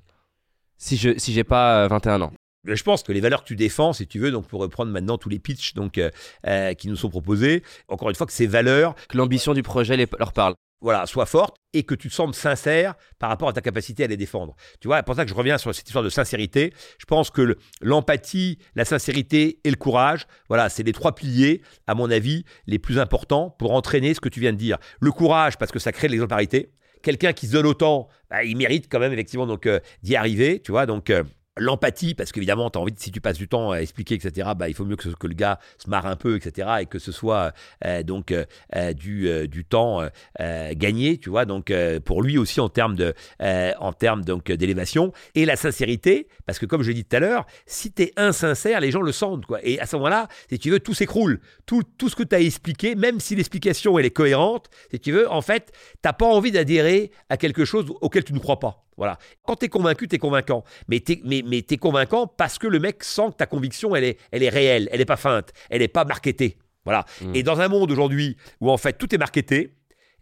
Si je si pas euh, 21 ans? Mais Je pense que les valeurs que tu défends, si tu veux, donc pour reprendre maintenant tous les pitchs donc, euh, euh, qui nous sont proposés, encore une fois, que ces valeurs Que l'ambition du projet les- leur parle. voilà, soient fortes et que tu te sembles sincère par rapport à ta capacité à les défendre. Tu vois, c'est pour ça que je reviens sur cette histoire de sincérité. Je pense que le- l'empathie, la sincérité et le courage, voilà, c'est les trois piliers, à mon avis, les plus importants pour entraîner ce que tu viens de dire. Le courage, parce que ça crée de l'exemplarité. Quelqu'un qui se donne autant, bah, il mérite quand même effectivement donc euh, d'y arriver, tu vois. Donc euh, L'empathie, parce qu'évidemment, envie, si tu passes du temps à expliquer, etc., bah, il faut mieux que, que le gars se marre un peu, etc., et que ce soit euh, donc euh, euh, du, euh, du temps euh, euh, gagné, tu vois, donc euh, pour lui aussi en termes de, euh, en termes donc d'élévation, et la sincérité, parce que comme je l'ai dit tout à l'heure, si tu es insincère, les gens le sentent, quoi, et à ce moment-là, si tu veux, tout s'écroule, tout, tout ce que tu as expliqué, même si l'explication elle est cohérente, si tu veux, en fait, t'as pas envie d'adhérer à quelque chose auquel tu ne crois pas. Voilà. Quand tu es convaincu, tu es convaincant. Mais tu es, mais, mais t'es convaincant parce que le mec sent que ta conviction, elle est, elle est réelle, elle n'est pas feinte, elle n'est pas marketée. Voilà. Mm. Et dans un monde aujourd'hui où en fait tout est marketé,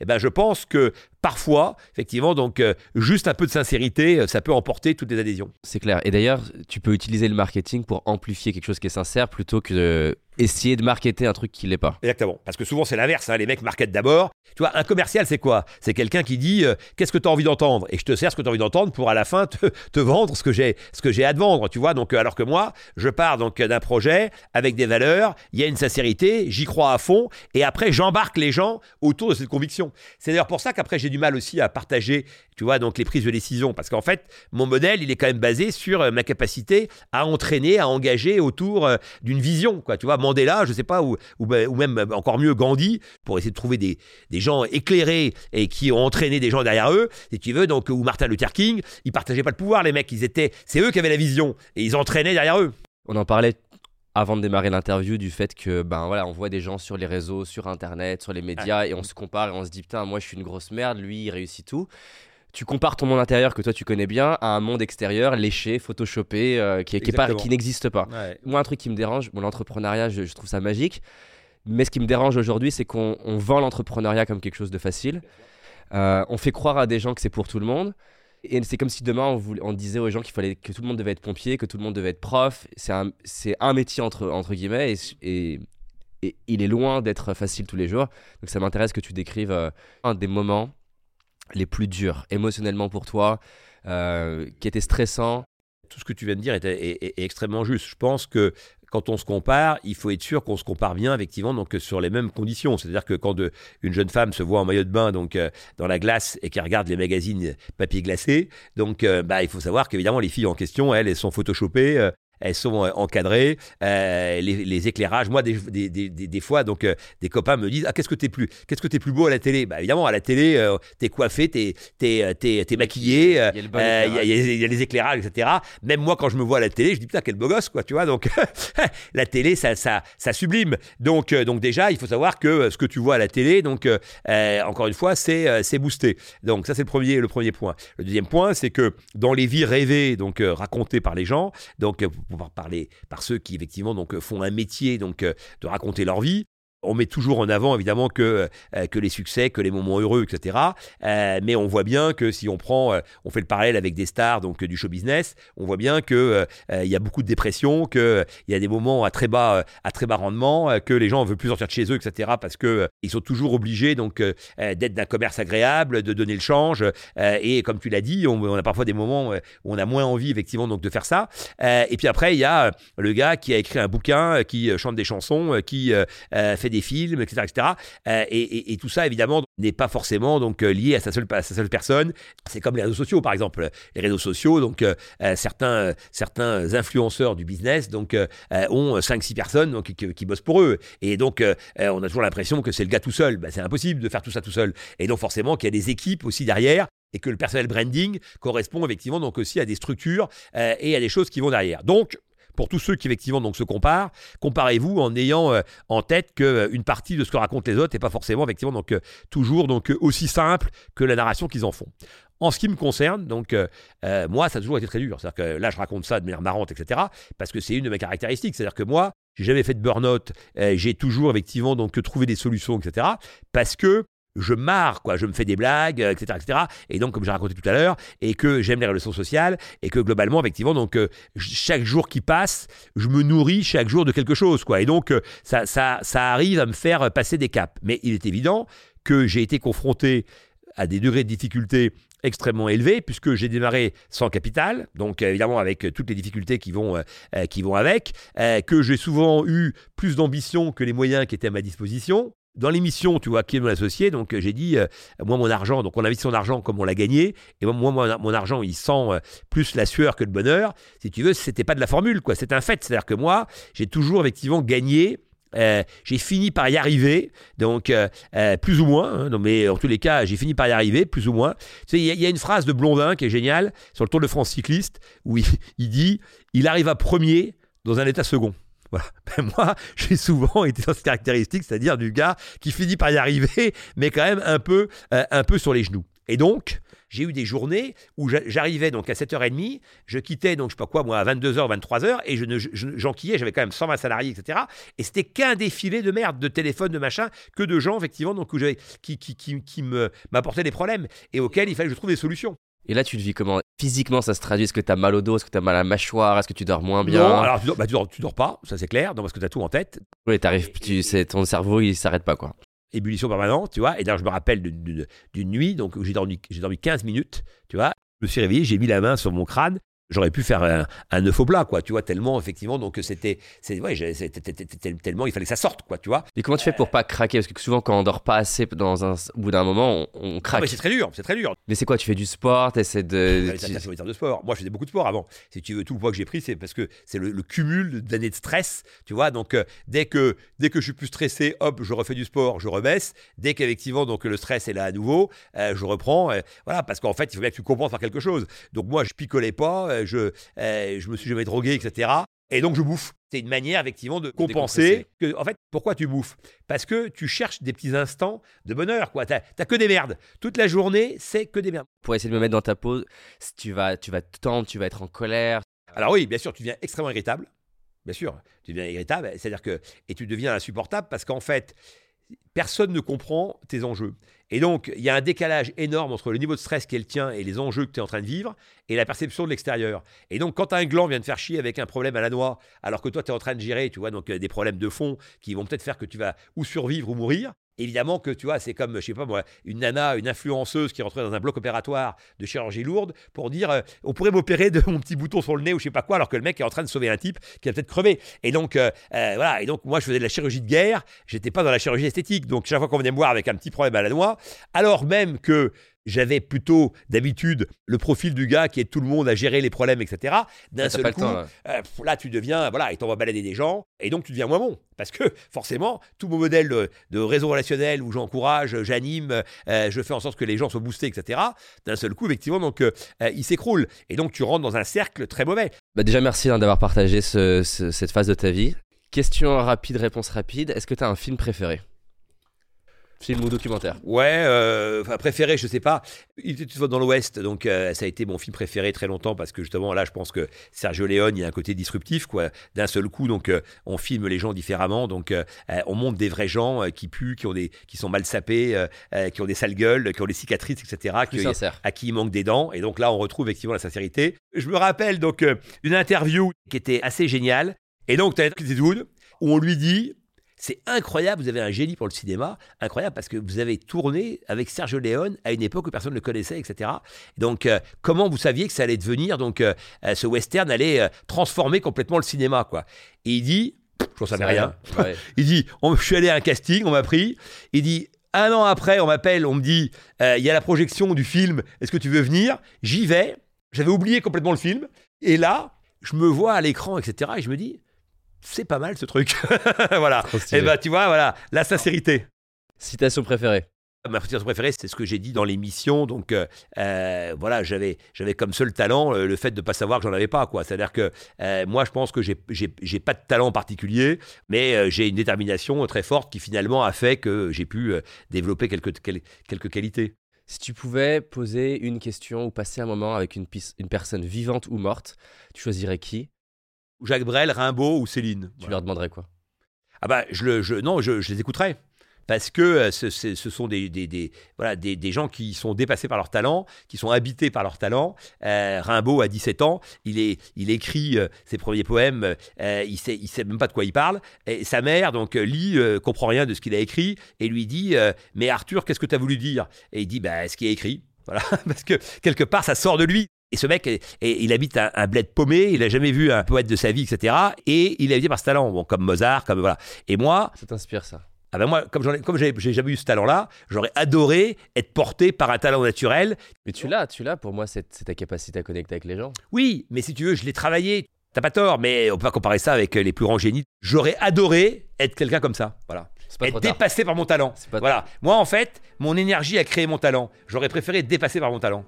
eh ben, je pense que parfois, effectivement, donc euh, juste un peu de sincérité, euh, ça peut emporter toutes les adhésions. C'est clair. Et d'ailleurs, tu peux utiliser le marketing pour amplifier quelque chose qui est sincère plutôt que de essayer de marketer un truc qui l'est pas. Exactement. Parce que souvent, c'est l'inverse. hein. Les mecs marketent d'abord. Tu vois, un commercial, c'est quoi? C'est quelqu'un qui dit euh, Qu'est-ce que tu as envie d'entendre? Et je te sers ce que tu as envie d'entendre pour à la fin te, te vendre ce que j'ai ce que j'ai à te vendre. Tu vois, donc, alors que moi, je pars donc d'un projet avec des valeurs, il y a une sincérité, j'y crois à fond, et après, j'embarque les gens autour de cette conviction. C'est d'ailleurs pour ça qu'après, j'ai mal aussi à partager, tu vois, donc les prises de décision. Parce qu'en fait, mon modèle, il est quand même basé sur euh, ma capacité à entraîner, à engager autour euh, d'une vision, quoi. Tu vois, Mandela, je sais pas, ou, ou, ou même euh, encore mieux Gandhi, pour essayer de trouver des, des gens éclairés et qui ont entraîné des gens derrière eux, si tu veux, donc, ou Martin Luther King, ils partageaient pas le pouvoir, les mecs, ils étaient, c'est eux qui avaient la vision, et ils entraînaient derrière eux. On en parlait avant de démarrer l'interview du fait que ben voilà, on voit des gens sur les réseaux, sur internet, sur les médias et on se compare et on se dit putain, moi je suis une grosse merde, lui il réussit tout. Tu compares ton monde intérieur que toi tu connais bien à un monde extérieur léché, photoshopé, euh, qui, n'existe pas. Moi, un truc qui me dérange, bon, l'entrepreneuriat, je, je trouve ça magique. Mais ce qui me dérange aujourd'hui, c'est qu'on on vend l'entrepreneuriat comme quelque chose de facile. Euh, on fait croire à des gens que c'est pour tout le monde. Et c'est comme si demain on, voulait- disait aux gens qu'il fallait que tout le monde devait être pompier, que tout le monde devait être prof. C'est un, métier entre, guillemets et, il est loin d'être facile tous les jours. Donc ça m'intéresse que tu décrives euh, un des moments les plus durs émotionnellement pour toi, euh, qui était stressant. Tout ce que tu viens de dire est extrêmement juste. Je pense que quand on se compare, il faut être sûr qu'on se compare bien, effectivement, donc euh, sur les mêmes conditions. C'est-à-dire que quand de- une jeune femme se voit en maillot de bain, donc euh, dans la glace, et qu'elle regarde les magazines papier glacé, donc euh, bah, il faut savoir qu'évidemment les filles en question, elles, elles sont photoshopées. Euh, elles sont euh, encadrées, euh, les, éclairages. Moi, des, des, des, fois, donc, euh, des copains me disent Ah, qu'est-ce que t'es plus, qu'est-ce que t'es plus beau à la télé? Bah, évidemment, à la télé, t'es coiffé, t'es, t'es, t'es, maquillé, il y, a les éclairages, etc. Même moi, quand je me vois à la télé, je dis Putain, quel beau gosse, quoi, tu vois. Donc, <laughs> la télé, ça, ça, ça sublime. Donc, donc, déjà, il faut savoir que ce que tu vois à la télé, donc, encore une fois, c'est, c'est boosté. Donc, ça, c'est le premier, le premier point. Le deuxième point, c'est que dans les vies rêvées, donc, racontées par les gens, donc, par, par ceux qui effectivement donc font un métier donc euh, de raconter leur vie on met toujours en avant évidemment que, euh, que les succès, que les moments heureux, etc. Euh, mais on voit bien que si on prend, euh, on fait le parallèle avec des stars donc du show business, on voit bien que il y a beaucoup de dépression, qu'il y a des moments à très bas, à très bas rendement, que les gens ne veulent plus sortir de chez eux, etc. Parce que ils sont toujours obligés donc d'être d'un commerce agréable, de donner le change. et comme tu l'as dit, on, a parfois des moments où on a moins envie effectivement donc de faire ça. et puis après, il y a le gars qui a écrit un bouquin, qui chante des chansons, qui fait des films, etc. etc. Euh, et, tout ça, évidemment, n'est pas forcément donc euh, lié à sa seule, personne. C'est comme les réseaux sociaux, par exemple. Les réseaux sociaux, donc euh, certains, certains influenceurs du business donc, ont 5-6 personnes donc, qui, bossent pour eux. Et donc, on a toujours l'impression que c'est le gars tout seul. Ben, c'est impossible de faire tout ça tout seul. Et donc, forcément, qu'il y a des équipes aussi derrière et que le personnel branding correspond effectivement donc aussi à des structures et à des choses qui vont derrière. Donc, pour tous ceux qui effectivement donc se comparent, comparez-vous en ayant euh, en tête qu'une euh, partie de ce que racontent les autres n'est pas forcément effectivement donc euh, toujours donc aussi simple que la narration qu'ils en font. En ce qui me concerne, donc moi, ça a toujours été très dur. C'est-à-dire que là, je raconte ça de manière marrante, etc. Parce que c'est une de mes caractéristiques. C'est-à-dire que moi, j'ai jamais fait de burn-out. j'ai toujours effectivement donc trouvé des solutions, etc. Parce que je marre, quoi. Je me fais des blagues, etc., euh, etc. Et donc, comme j'ai raconté tout à l'heure, et que j'aime les relations sociales, et que globalement, effectivement, donc euh, chaque jour qui passe, je me nourris chaque jour de quelque chose, quoi. Et donc, euh, ça, ça, ça arrive à me faire passer des caps. Mais il est évident que j'ai été confronté à des degrés de difficulté extrêmement élevés, puisque j'ai démarré sans capital, donc évidemment avec toutes les difficultés qui vont, qui vont avec, que j'ai souvent eu plus d'ambition que les moyens qui étaient à ma disposition, dans l'émission, tu vois, qui est mon associé, donc euh, j'ai dit, euh, moi, mon argent, donc on mis son argent comme on l'a gagné, et moi, mon, argent, il sent euh, plus la sueur que le bonheur. Si tu veux, c'était pas de la formule, quoi, c'est un fait. C'est-à-dire que moi, j'ai toujours effectivement gagné. j'ai fini par y arriver, donc plus ou moins, hein, non, mais en tous les cas, j'ai fini par y arriver, plus ou moins. Il y, y, a une phrase de Blondin qui est géniale sur le Tour de France cycliste, où il, il dit Il arrive à premier dans un état second. Voilà. Ben moi, <laughs> j'ai souvent été dans cette caractéristique, c'est-à-dire du gars qui finit par y arriver, <laughs> mais quand même un peu, euh, un peu sur les genoux. Et donc, j'ai eu des journées où j'arrivais donc à 7h30, je quittais donc je sais pas quoi moi à 22h, 23h et je j'enquillais, j'avais quand même 120 salariés, etc. Et c'était qu'un défilé de merde, de téléphone, de machin, que de gens effectivement donc qui, qui, qui, qui m'apportaient des problèmes et auxquels il fallait que je trouve des solutions. Et là, tu te vis comment? Physiquement, ça se traduit Est-ce que tu as mal au dos? Est-ce que tu as mal à la mâchoire? Est-ce que tu dors moins bien? Non, alors tu dors, bah, tu, dors, pas, ça c'est clair, parce que tu as tout en tête. Oui, t'arrives, ton cerveau, il s'arrête pas, quoi. Ébullition permanente, tu vois. Et d'ailleurs, je me rappelle d'une nuit, donc j'ai dormi, j'ai dormi 15 minutes, tu vois. Je me suis réveillé, j'ai mis la main sur mon crâne J'aurais pu faire un, un œuf au plat, quoi, tu vois, tellement, effectivement, donc c'était, c'est, ouais, tellement, il fallait que ça sorte, quoi, tu vois. Et comment tu fais pour pas craquer? Parce que souvent, quand on dort pas assez, dans un, au bout d'un moment, on, craque. mais c'est très dur, c'est très dur. Mais c'est quoi Tu fais du sport? T'essaies de. tu... de sport. Moi, je faisais beaucoup de sport avant. Si tu veux, tout le poids que j'ai pris, c'est parce que c'est le, cumul d'années de stress, tu vois. Donc, euh, dès, que, dès que je suis plus stressé, hop, je refais du sport, je rebaisse. Dès qu'effectivement, donc, le stress est là à nouveau, euh, je reprends. Euh, voilà, parce qu'en fait, il faut bien que tu compenses par quelque chose. Donc, moi, je picolais pas euh, je, euh, je me suis jamais drogué, etc. Et donc je bouffe. C'est une manière effectivement de compenser. Que, en fait, pourquoi tu bouffes? Parce que tu cherches des petits instants de bonheur. Tu n'as que des merdes. Toute la journée, c'est que des merdes. Pour essayer de me mettre dans ta peau, tu vas, tu vas te tendre, tu vas être en colère. Alors oui, bien sûr, tu deviens extrêmement irritable. Bien sûr, tu deviens irritable. C'est-à-dire que et tu deviens insupportable parce qu'en fait, personne ne comprend tes enjeux. Et donc, il y a un décalage énorme entre le niveau de stress qui est le tien et les enjeux que tu es en train de vivre et la perception de l'extérieur. Et donc, quand un gland vient de faire chier avec un problème à la noix, alors que toi, tu es en train de gérer, tu vois, donc euh, des problèmes de fond qui vont peut-être faire que tu vas ou survivre ou mourir, Évidemment que tu vois, c'est comme, je sais pas moi, une nana, une influenceuse qui rentrait dans un bloc opératoire de chirurgie lourde pour dire euh, on pourrait m'opérer de mon petit bouton sur le nez ou je sais pas quoi, alors que le mec est en train de sauver un type qui a peut-être crevé. Et donc, euh, euh, voilà. Et donc, moi, je faisais de la chirurgie de guerre, j'étais pas dans la chirurgie esthétique. Donc, chaque fois qu'on venait me voir avec un petit problème à la noix, alors même que j'avais plutôt d'habitude le profil du gars qui est tout le monde à gérer les problèmes, etc. D'un seul coup, temps, là. euh, là, tu deviens, voilà, et t'en vas balader des gens, et donc tu deviens moins bon. Parce que forcément, tout mon modèle de, de réseau relationnel où j'encourage, j'anime, euh, je fais en sorte que les gens soient boostés, etc. D'un seul coup, effectivement, donc euh, euh, il s'écroule. Et donc tu rentres dans un cercle très mauvais. Bah déjà, merci hein, d'avoir partagé ce- ce- cette phase de ta vie. Question rapide, réponse rapide. Est-ce que tu as un film préféré? Film ou documentaire Ouais, euh, enfin, préféré, je sais pas. Il était toutefois dans l'Ouest, donc euh, ça a été mon film préféré très longtemps parce que justement là, je pense que Sergio Leone, il y a un côté disruptif, quoi. D'un seul coup, donc euh, on filme les gens différemment, donc on montre des vrais gens qui puent, qui ont des, qui sont mal sapés, qui ont des sales gueules, qui ont des cicatrices, etc. Plus qui- sincère. à qui il manque des dents. Et donc là, on retrouve effectivement la sincérité. Je me rappelle donc une interview qui était assez géniale. Et donc, tu as Clint Eastwood, où on lui dit C'est incroyable, vous avez un génie pour le cinéma, incroyable parce que vous avez tourné avec Sergio Leone à une époque où personne ne le connaissait, etc. Donc, euh, comment vous saviez que ça allait devenir, donc, euh, ce western allait euh, transformer complètement le cinéma, quoi? Et il dit Je ne savais rien. Ouais. <laughs> Il dit, on- je suis allé à un casting, on m'a pris. Il dit, un an après, on m'appelle, on me dit, il y a la projection du film, est-ce que tu veux venir? J'y vais. J'avais oublié complètement le film. Et là, je me vois à l'écran, etc. Et je me dis, c'est pas mal ce truc. <laughs> voilà. Trop stylé. Et ben, tu vois, voilà, la sincérité. Citation préférée Ma citation préférée, c'est ce que j'ai dit dans l'émission. Donc, euh, euh, voilà, j'avais, j'avais comme seul talent euh, le fait de ne pas savoir que j'en avais pas. quoi. C'est-à-dire que euh, moi, je pense que j'ai, j'ai, j'ai pas de talent particulier, mais j'ai une détermination très forte qui finalement a fait que j'ai pu développer quelques, quel- quelques qualités. Si tu pouvais poser une question ou passer un moment avec une, une personne vivante ou morte, tu choisirais qui? Jacques Brel, Rimbaud ou Céline. Tu Voilà. leur demanderais quoi? Ah bah, je le, je, non, je, je les écouterai. Parce que euh, ce, ce- ce sont des, des, des- voilà, des, des gens qui sont dépassés par leur talent, qui sont habités par leur talent. Euh, Rimbaud a 17 ans, il, est, il écrit euh, ses premiers poèmes, euh, il sait, il sait même pas de quoi il parle. Et sa mère donc lit, comprend rien de ce qu'il a écrit et lui dit Mais Arthur, qu'est-ce que tu as voulu dire? Et il dit bah, Ce qui est écrit. Voilà, <laughs> parce que quelque part, ça sort de lui. Et ce mec, est- il habite un, un bled paumé, il a jamais vu un poète de sa vie, etc. Et il est habité par ce talent, bon, comme Mozart, comme voilà. Et moi, Ça t'inspire ça? Ah ben moi, comme j'en ai, comme j'ai, jamais eu ce talent-là, j'aurais adoré être porté par un talent naturel. Mais tu l'as, tu l'as pour moi, c'est ta capacité à connecter avec les gens. Oui, mais si tu veux, je l'ai travaillé. T'as pas tort, mais on peut pas comparer ça avec les plus grands génies. J'aurais adoré être quelqu'un comme ça. Voilà. Pas être dépassé par mon talent. Pas Voilà. Moi, en fait, mon énergie a créé mon talent. J'aurais préféré être dépassé par mon talent.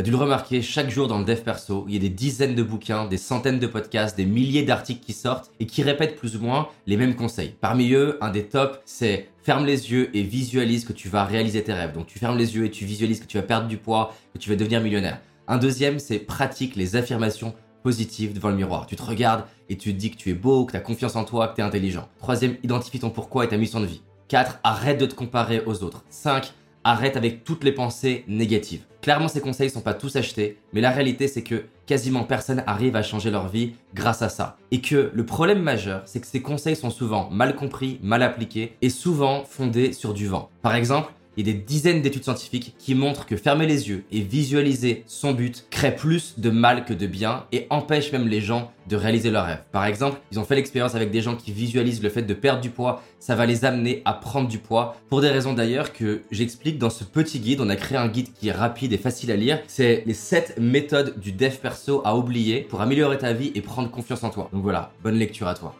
T'as dû le remarquer, chaque jour dans le dev perso, il y a des dizaines de bouquins, des centaines de podcasts, des milliers d'articles qui sortent et qui répètent plus ou moins les mêmes conseils. Parmi eux, un des tops, c'est ferme les yeux et visualise que tu vas réaliser tes rêves. Donc tu fermes les yeux et tu visualises que tu vas perdre du poids, que tu vas devenir millionnaire. Un deuxième, c'est pratique les affirmations positives devant le miroir. Tu te regardes et tu te dis que tu es beau, que tu as confiance en toi, que tu es intelligent. Troisième, identifie ton pourquoi et ta mission de vie. 4. Arrête de te comparer aux autres. 5. Arrête avec toutes les pensées négatives. Clairement, ces conseils sont pas tous achetés, mais la réalité c'est que quasiment personne arrive à changer leur vie grâce à ça. Et que le problème majeur, c'est que ces conseils sont souvent mal compris, mal appliqués et souvent fondés sur du vent. Par exemple, a des dizaines d'études scientifiques qui montrent que fermer les yeux et visualiser son but crée plus de mal que de bien et empêche même les gens de réaliser leurs rêves. Par exemple, ils ont fait l'expérience avec des gens qui visualisent le fait de perdre du poids, ça va les amener à prendre du poids, pour des raisons d'ailleurs que j'explique dans ce petit guide. On a créé un guide qui est rapide et facile à lire. C'est les 7 méthodes du dev perso à oublier pour améliorer ta vie et prendre confiance en toi. Donc voilà, bonne lecture à toi.